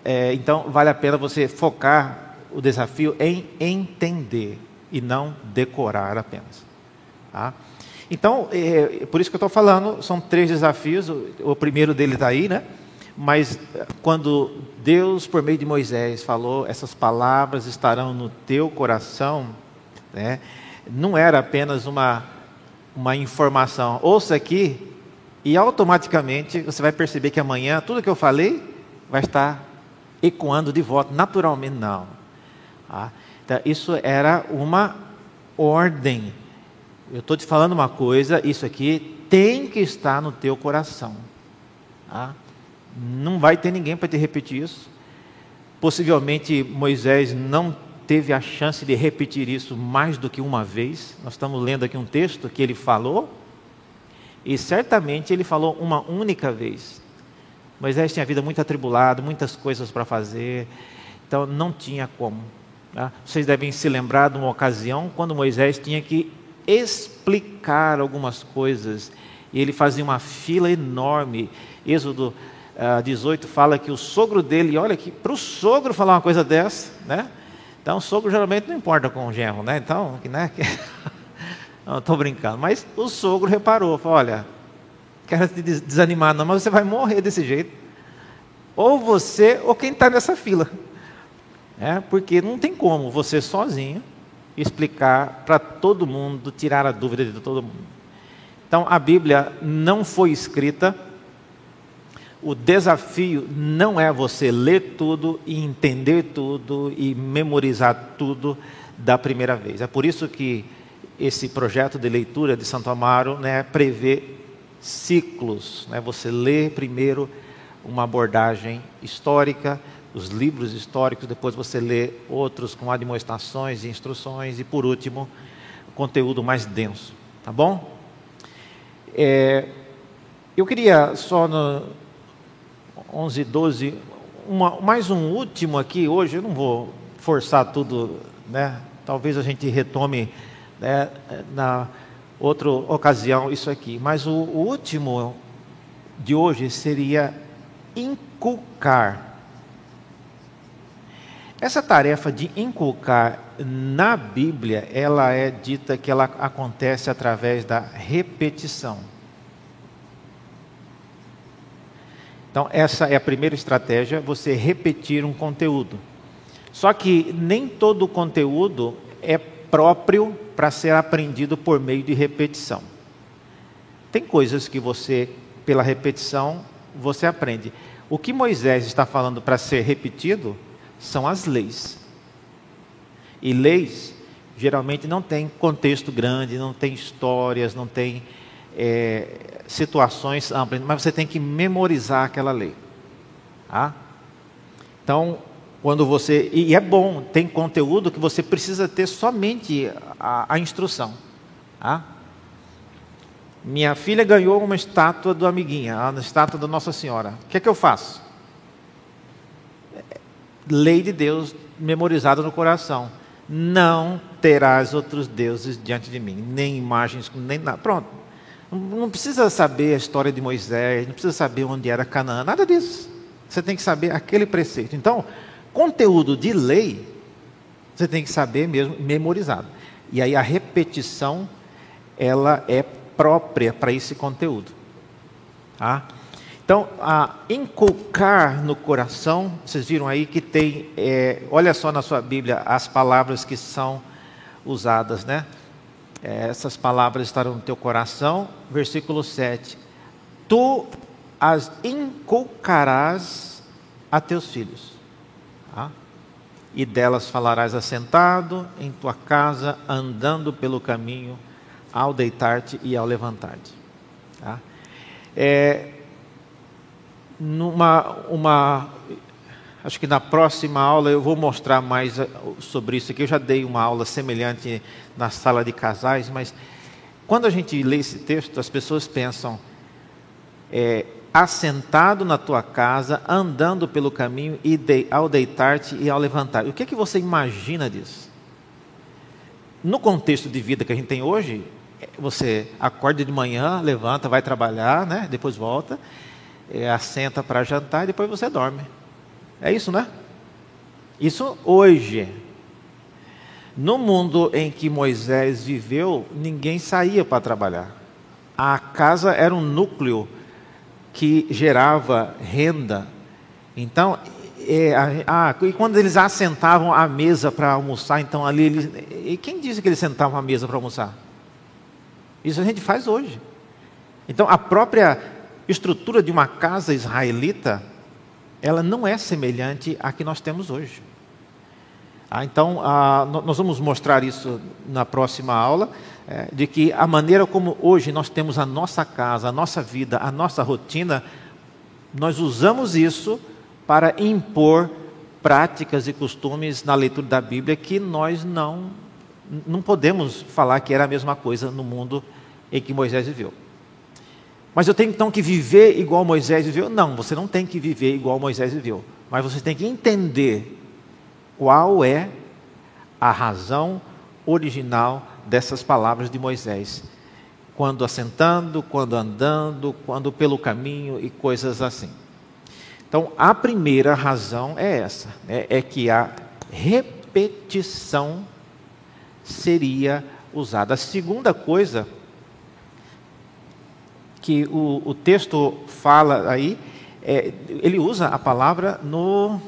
é, então vale a pena você focar o desafio em entender e não decorar apenas. Tá? Então, é, por isso que eu estou falando, são três desafios. O, o primeiro dele está aí, né? Mas quando Deus, por meio de Moisés, falou: essas palavras estarão no teu coração, né? não era apenas uma, uma informação. Ouça aqui e automaticamente você vai perceber que amanhã tudo que eu falei vai estar ecoando de volta, naturalmente não. Tá? Então, isso era uma ordem. Eu estou te falando uma coisa, isso aqui tem que estar no teu coração. Tá? Não vai ter ninguém para te repetir isso. Possivelmente Moisés não teve a chance de repetir isso mais do que uma vez. Nós estamos lendo aqui um texto que ele falou, e certamente ele falou uma única vez. Moisés tinha a vida muito atribulada, muitas coisas para fazer, então não tinha como. Tá? Vocês devem se lembrar de uma ocasião quando Moisés tinha que explicar algumas coisas, e ele fazia uma fila enorme. Êxodo 18 fala que o sogro dele, olha que para o sogro falar uma coisa dessa, né? Então, o sogro geralmente não importa com o genro, né? Então, né? não, estou brincando. Mas o sogro reparou, falou, olha, quero te desanimar não, mas você vai morrer desse jeito. Ou você, ou quem está nessa fila. É, porque não tem como você sozinho explicar para todo mundo, tirar a dúvida de todo mundo. Então, a Bíblia não foi escrita o desafio não é você ler tudo e entender tudo e memorizar tudo da primeira vez. É por isso que esse projeto de leitura de Santo Amaro né, prevê ciclos. Né? Você lê primeiro uma abordagem histórica, os livros históricos, depois você lê outros com admoestações e instruções, e por último, conteúdo mais denso. Tá bom? É, eu queria só no, 11, 12, uma, mais um último aqui hoje, eu não vou forçar tudo, né? Talvez a gente retome né, na outra ocasião isso aqui. Mas o, o último de hoje seria inculcar. Essa tarefa de inculcar na Bíblia, ela é dita que ela acontece através da repetição. Então, essa é a primeira estratégia, você repetir um conteúdo. Só que nem todo conteúdo é próprio para ser aprendido por meio de repetição. Tem coisas que você, pela repetição, você aprende. O que Moisés está falando para ser repetido são as leis. E leis geralmente não tem contexto grande, não tem histórias, não tem é, situações amplas, mas você tem que memorizar aquela lei. Tá? Então, quando você. E é bom, tem conteúdo que você precisa ter somente a, a instrução. Tá? Minha filha ganhou uma estátua do amiguinha, a estátua da Nossa Senhora. O que é que eu faço? Lei de Deus memorizada no coração. Não terás outros deuses diante de mim, nem imagens, nem nada. Pronto, não precisa saber a história de Moisés, não precisa saber onde era Canaã, nada disso. Você tem que saber aquele preceito. Então, conteúdo de lei, você tem que saber mesmo, memorizado. E aí a repetição, ela é própria para esse conteúdo. Tá? Então, a inculcar no coração, vocês viram aí que tem, é, olha só na sua Bíblia as palavras que são usadas, né? É, essas palavras estarão no teu coração. Versículo 7. Tu as inculcarás a teus filhos. Tá? E delas falarás assentado em tua casa, andando pelo caminho, ao deitar-te e ao levantar-te. Tá? É, numa uma Acho que na próxima aula eu vou mostrar mais eh, sobre isso aqui. Eu já dei uma aula semelhante na sala de casais, mas quando a gente lê esse texto, as pessoas pensam, é, assentado na tua casa, andando pelo caminho e de, ao deitar-te e ao levantar. O que é que você imagina disso? No contexto de vida que a gente tem hoje, você acorda de manhã, levanta, vai trabalhar, né? depois volta, é, assenta para jantar e depois você dorme. É isso, né? Isso hoje. No mundo em que Moisés viveu, ninguém saía para trabalhar. A casa era um núcleo que gerava renda. Então, é, e quando eles assentavam à mesa para almoçar, então ali eles. E quem disse que eles sentavam à mesa para almoçar? Isso a gente faz hoje. Então, a própria estrutura de uma casa israelita, ela não é semelhante à que nós temos hoje. Ah, então, ah, nós vamos mostrar isso na próxima aula, é, de que a maneira como hoje nós temos a nossa casa, a nossa vida, a nossa rotina, nós usamos isso para impor práticas e costumes na leitura da Bíblia que nós não, não podemos falar que era a mesma coisa no mundo em que Moisés viveu. Mas eu tenho então que viver igual Moisés viveu? Não, você não tem que viver igual Moisés viveu. Mas você tem que entender qual é a razão original dessas palavras de Moisés. Quando assentando, quando andando, quando pelo caminho e coisas assim. Então, a primeira razão é essa: é, é que a repetição seria usada. A segunda coisa que o, o texto fala aí, é, ele usa a palavra no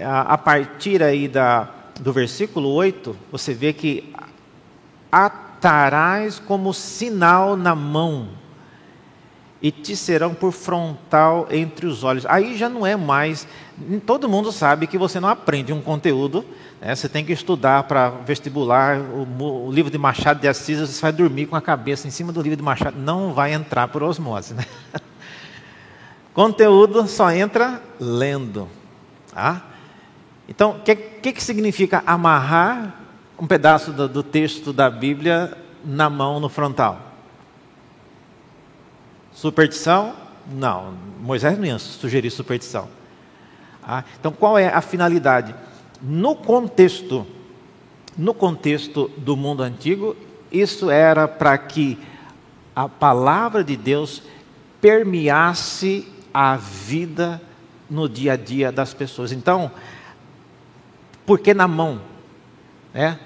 a, a partir aí da, do versículo 8, você vê que atarás como sinal na mão e te serão por frontal entre os olhos. Aí já não é mais. Todo mundo sabe que você não aprende um conteúdo, né? você tem que estudar para vestibular. O, o, livro de Machado de Assis, você vai dormir com a cabeça em cima do livro de Machado, não vai entrar por osmose. Né? Conteúdo só entra lendo. Tá? Então, o que, que, que, significa amarrar um pedaço do, do texto da Bíblia na mão, no frontal? Superstição? Não, Moisés não ia sugerir superstição. Ah, então, qual é a finalidade? No contexto, no contexto do mundo antigo, isso era para que a palavra de Deus permeasse a vida no dia a dia das pessoas. Então, por que na mão? É?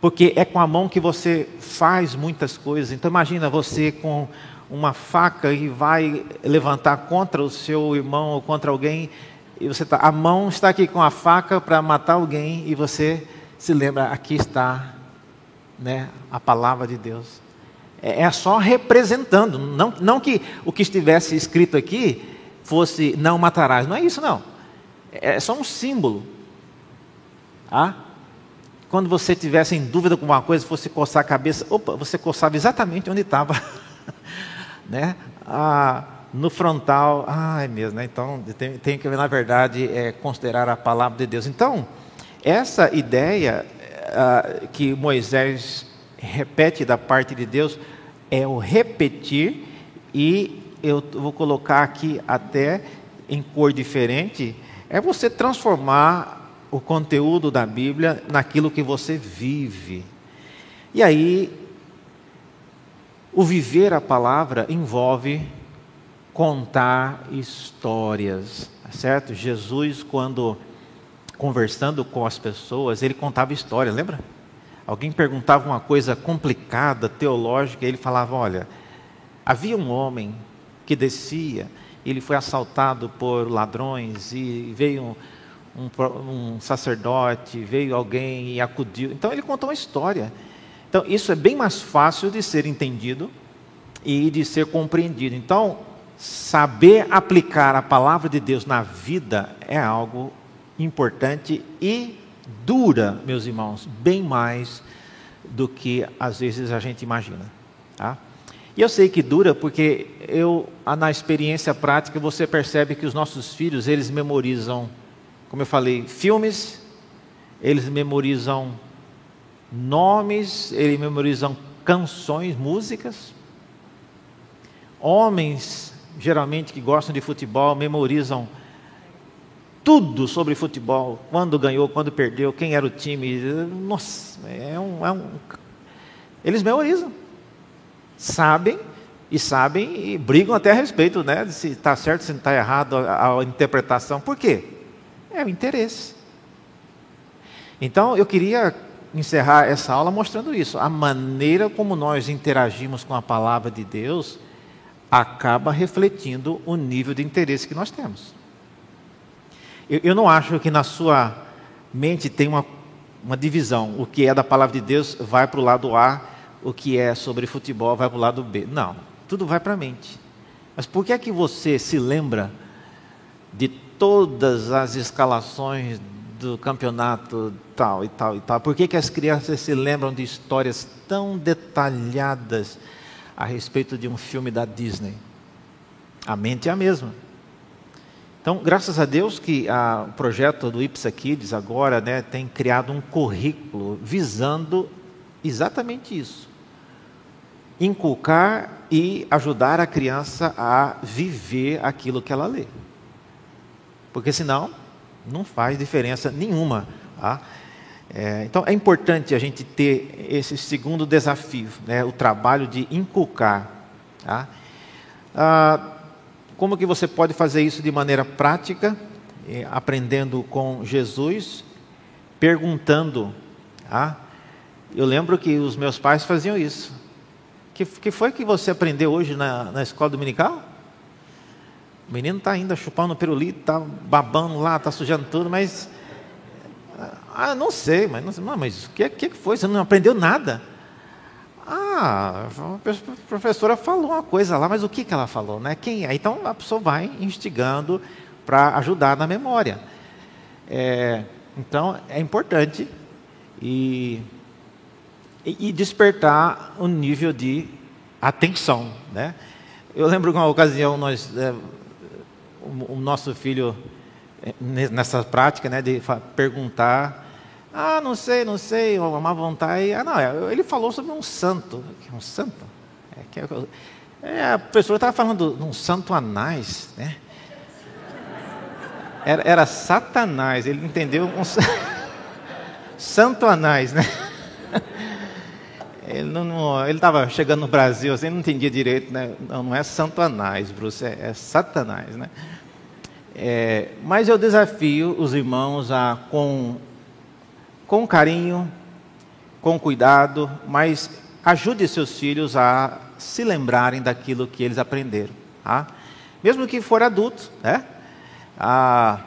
Porque é com a mão que você faz muitas coisas. Então imagina você com uma faca e vai levantar contra o seu irmão ou contra alguém e você tá, a mão está aqui com a faca para matar alguém e você se lembra aqui está, né, a palavra de Deus. É, é só representando, não, não que o que estivesse escrito aqui fosse não matarás, não é isso não. É só um símbolo. Ah? Quando você tivesse em dúvida com alguma coisa, fosse coçar a cabeça, opa, você coçava exatamente onde estava. né? Ah, no frontal, ai mesmo, né? Então tem, tem, que, na verdade, é, considerar a palavra de Deus. Então, essa ideia ah, que Moisés repete da parte de Deus é o repetir, e eu vou colocar aqui até em cor diferente, é você transformar o conteúdo da Bíblia naquilo que você vive. E aí, o viver a palavra envolve contar histórias, tá certo? Jesus, quando conversando com as pessoas, ele contava histórias, lembra? Alguém perguntava uma coisa complicada, teológica, e ele falava: Olha, havia um homem que descia, ele foi assaltado por ladrões e veio um, um sacerdote, veio alguém e acudiu. Então ele contou uma história. Então isso é bem mais fácil de ser entendido e de ser compreendido. Então, saber aplicar a palavra de Deus na vida é algo importante e dura, meus irmãos, bem mais do que às vezes a gente imagina. Tá? E eu sei que dura porque eu, na experiência prática, você percebe que os nossos filhos, eles memorizam como eu falei, filmes, eles memorizam nomes, eles memorizam canções, músicas. Homens, geralmente que gostam de futebol, memorizam tudo sobre futebol, quando ganhou, quando perdeu, quem era o time. Nossa, é um, é um... eles memorizam, sabem e sabem e brigam até a respeito, né, se está certo, se está errado a, a interpretação. Por quê? É o interesse. Então, eu queria encerrar essa aula mostrando isso. A maneira como nós interagimos com a palavra de Deus, acaba refletindo o nível de interesse que nós temos. Eu, eu não acho que na sua mente tem uma, uma divisão. O que é da palavra de Deus vai para o lado A, o que é sobre futebol vai para o lado B. Não, tudo vai para a mente. Mas por que é que você se lembra de todas as escalações do campeonato tal e tal e tal? Por que, que as crianças se lembram de histórias tão detalhadas a respeito de um filme da Disney? A mente é a mesma. Então, graças a Deus que a, o projeto do Ipsa Kids agora né, tem criado um currículo visando exatamente isso. Inculcar e ajudar a criança a viver aquilo que ela lê. Porque senão, não faz diferença nenhuma. Tá? É, então, é importante a gente ter esse segundo desafio, né, o trabalho de inculcar. Tá? Ah, como que você pode fazer isso de maneira prática, eh, aprendendo com Jesus, perguntando. Ah, eu lembro que os meus pais faziam isso. Que, que foi que você aprendeu hoje na, na escola dominical? O menino está ainda chupando pirulito, está babando lá, está sujando tudo, mas. Ah, não sei, mas, não, mas o que, que foi? Você não aprendeu nada? Ah, a professora falou uma coisa lá, mas o que, que ela falou? Né? Quem é? Então a pessoa vai instigando para ajudar na memória. É, então é importante e, e, despertar um nível de atenção. Né? Eu lembro que uma ocasião nós, é, o, o, nosso filho é, nessa prática né, de perguntar ah, não sei, não sei, uma vontade. Ah, não, é, ele falou sobre um santo. Um santo? É, é, a pessoa estava falando de um santo anais, né? Era, era Satanás, ele entendeu um santo anais, né? Ele estava chegando no Brasil, assim, não entendia direito, né? Não, não é santo anais, Bruce, é, é Satanás, né? É, mas eu desafio os irmãos a, com com carinho, com cuidado, mas ajude seus filhos a se lembrarem daquilo que eles aprenderam. Tá? Mesmo que for adulto, né? A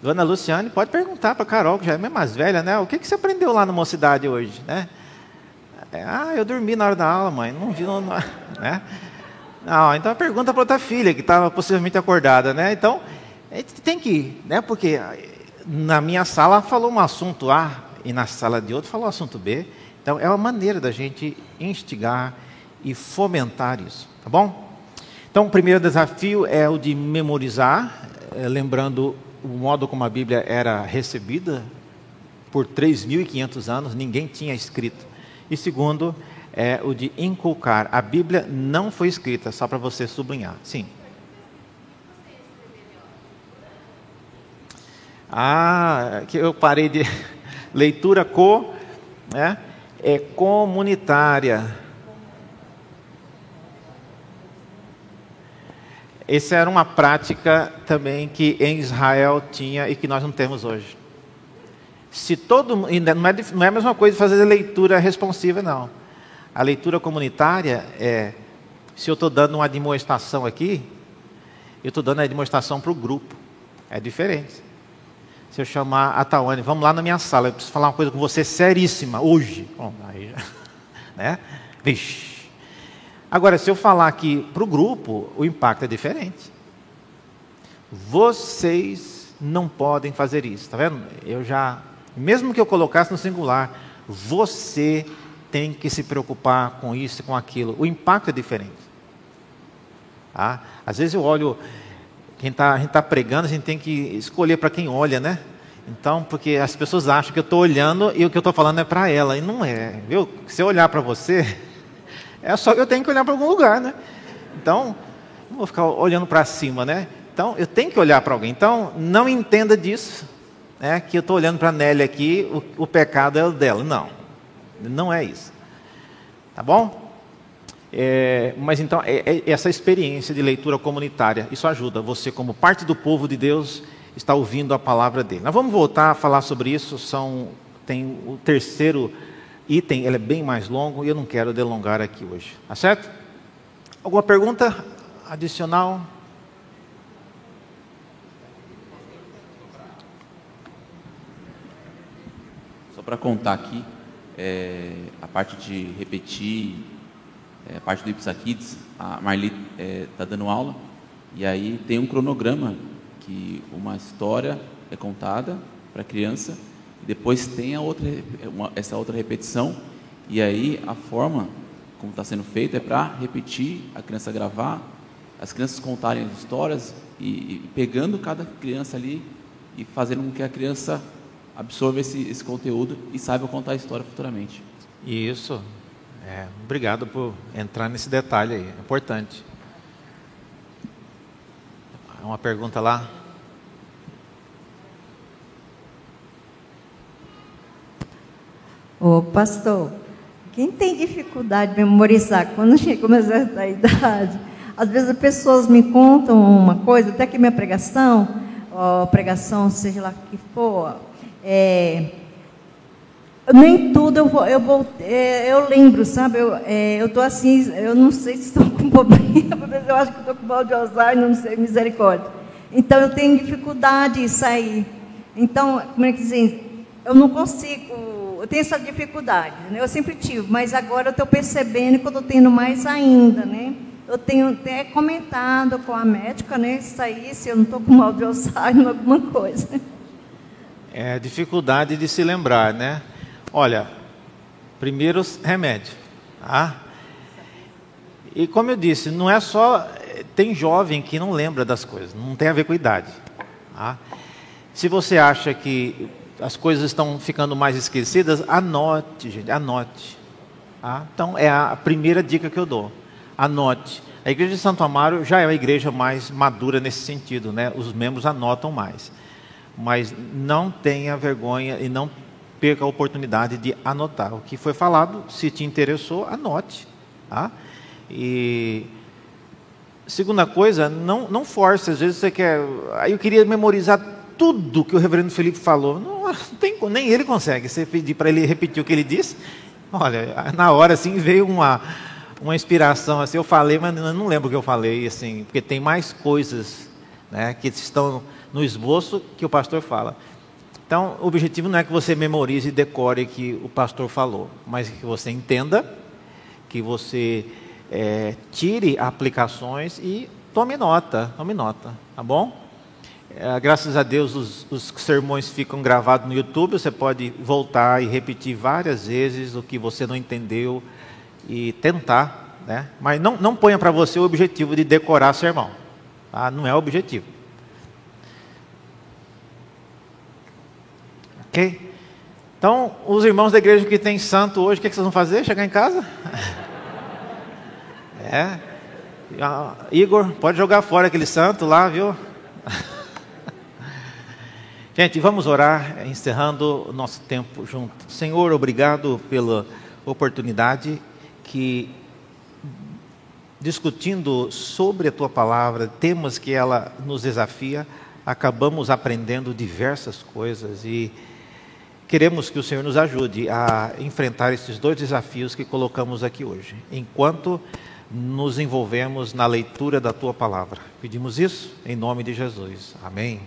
dona Luciane pode perguntar para a Carol, que já é mais velha, né? O que, que você aprendeu lá na mocidade hoje, né? É, ah, eu dormi na hora da aula, mãe, não vi, não, né? Não, então pergunta para outra filha que estava possivelmente acordada, né? Então, a gente tem que, né? Porque na minha sala falou um assunto A e na sala de outro falou um assunto B. Então é uma maneira da gente instigar e fomentar isso, tá bom? Então o primeiro desafio é o de memorizar, é, lembrando o modo como a Bíblia era recebida por 3.500 anos, ninguém tinha escrito. E segundo é o de inculcar. A Bíblia não foi escrita, só para você sublinhar. Sim. Ah, que eu parei de leitura co, né? É comunitária. Essa era uma prática também que em Israel tinha e que nós não temos hoje. Se todo não é, não é a mesma coisa fazer leitura responsiva, não. A leitura comunitária é, se eu estou dando uma demonstração aqui, eu estou dando a demonstração para o grupo. É diferente se eu chamar a Tawane, vamos lá na minha sala, eu preciso falar uma coisa com você seríssima, hoje. Bom, aí né? Vixe. Agora, se eu falar aqui para o grupo, o impacto é diferente. Vocês não podem fazer isso, tá vendo? Eu já, mesmo que eu colocasse no singular, você tem que se preocupar com isso e com aquilo. O impacto é diferente. Tá? Às vezes eu olho quem tá, a gente está pregando, a gente tem que escolher para quem olha, né? Então, porque as pessoas acham que eu estou olhando e o que eu estou falando é para ela. E não é, viu? Se eu olhar para você, é só que eu tenho que olhar para algum lugar, né? Então, não vou ficar olhando para cima, né? Então, eu tenho que olhar para alguém. Então, não entenda disso, né? Que eu estou olhando para a Nelly aqui, o, o pecado é o dela. Não, não é isso. Tá bom? É, mas então, é, é essa experiência de leitura comunitária, isso ajuda você, como parte do povo de Deus, está ouvindo a palavra dele. Nós vamos voltar a falar sobre isso, são, tem o terceiro item, ele é bem mais longo e eu não quero delongar aqui hoje. Tá certo? Alguma pergunta adicional? Só para contar aqui, é, a parte de repetir, é, parte do Ipsa Kids, a Marli está é, tá dando aula, e aí tem um cronograma que uma história é contada para a criança, e depois tem a outra, uma, essa outra repetição, e aí a forma como está sendo feito é para repetir, a criança gravar, as crianças contarem as histórias e, e pegando cada criança ali e fazendo com que a criança absorva esse, esse conteúdo e saiba contar a história futuramente. Isso. É, obrigado por entrar nesse detalhe aí, é importante. Uma pergunta lá. Ô pastor, quem tem dificuldade de memorizar quando chega uma certa idade, às vezes as pessoas me contam uma coisa, até que minha pregação, ó, pregação, seja lá que for, é, nem tudo eu vou, eu, vou, é, eu lembro, sabe? Eu é, estou assim, eu não sei se estou com problema, mas eu acho que estou com mal de Alzheimer, não sei, misericórdia. Então eu tenho dificuldade em sair. Então, como é que dizer? Eu não consigo, eu tenho essa dificuldade, né? Eu sempre tive, mas agora eu estou percebendo que eu estou tendo mais ainda, né? Eu tenho até comentado com a médica, né? Sair se eu não estou com mal de Alzheimer, alguma coisa é, dificuldade de se lembrar, né? Olha, primeiro remédio, tá? E como eu disse, não é só tem jovem que não lembra das coisas, não tem a ver com idade. Tá? Se você acha que as coisas estão ficando mais esquecidas, anote, gente, anote. Tá? Então é a primeira dica que eu dou. Anote. A igreja de Santo Amaro já é uma igreja mais madura nesse sentido, né? Os membros anotam mais mas não tenha vergonha e não perca a oportunidade de anotar. O que foi falado, se te interessou, anote. Tá? E segunda coisa, não, não force. Às vezes você quer. Aí eu queria memorizar tudo que o reverendo Felipe falou. Não, não tem, nem ele consegue. Você pedir para ele repetir o que ele disse. Olha, na hora assim veio uma, uma inspiração. Assim, eu falei, mas não lembro o que eu falei, assim, porque tem mais coisas né, que estão no esboço que o pastor fala. Então, o objetivo não é que você memorize e decore o que o pastor falou, mas que você entenda, que você é, tire aplicações e tome nota, tome nota, tá bom? É, graças a Deus os, os, sermões ficam gravados no YouTube, você pode voltar e repetir várias vezes o que você não entendeu e tentar, né? Mas não, não ponha para você o objetivo de decorar sermão, tá? não é o objetivo. Ok? Então, os irmãos da igreja que tem santo hoje, o que, vocês vão fazer? Chegar em casa? É. Igor, pode jogar fora aquele santo lá, viu? Gente, vamos orar, encerrando o nosso tempo junto. Senhor, obrigado pela oportunidade que, discutindo sobre a tua palavra, temas que ela nos desafia, acabamos aprendendo diversas coisas e Queremos que o Senhor nos ajude a enfrentar esses dois desafios que colocamos aqui hoje, enquanto nos envolvemos na leitura da tua palavra. Pedimos isso em nome de Jesus. Amém.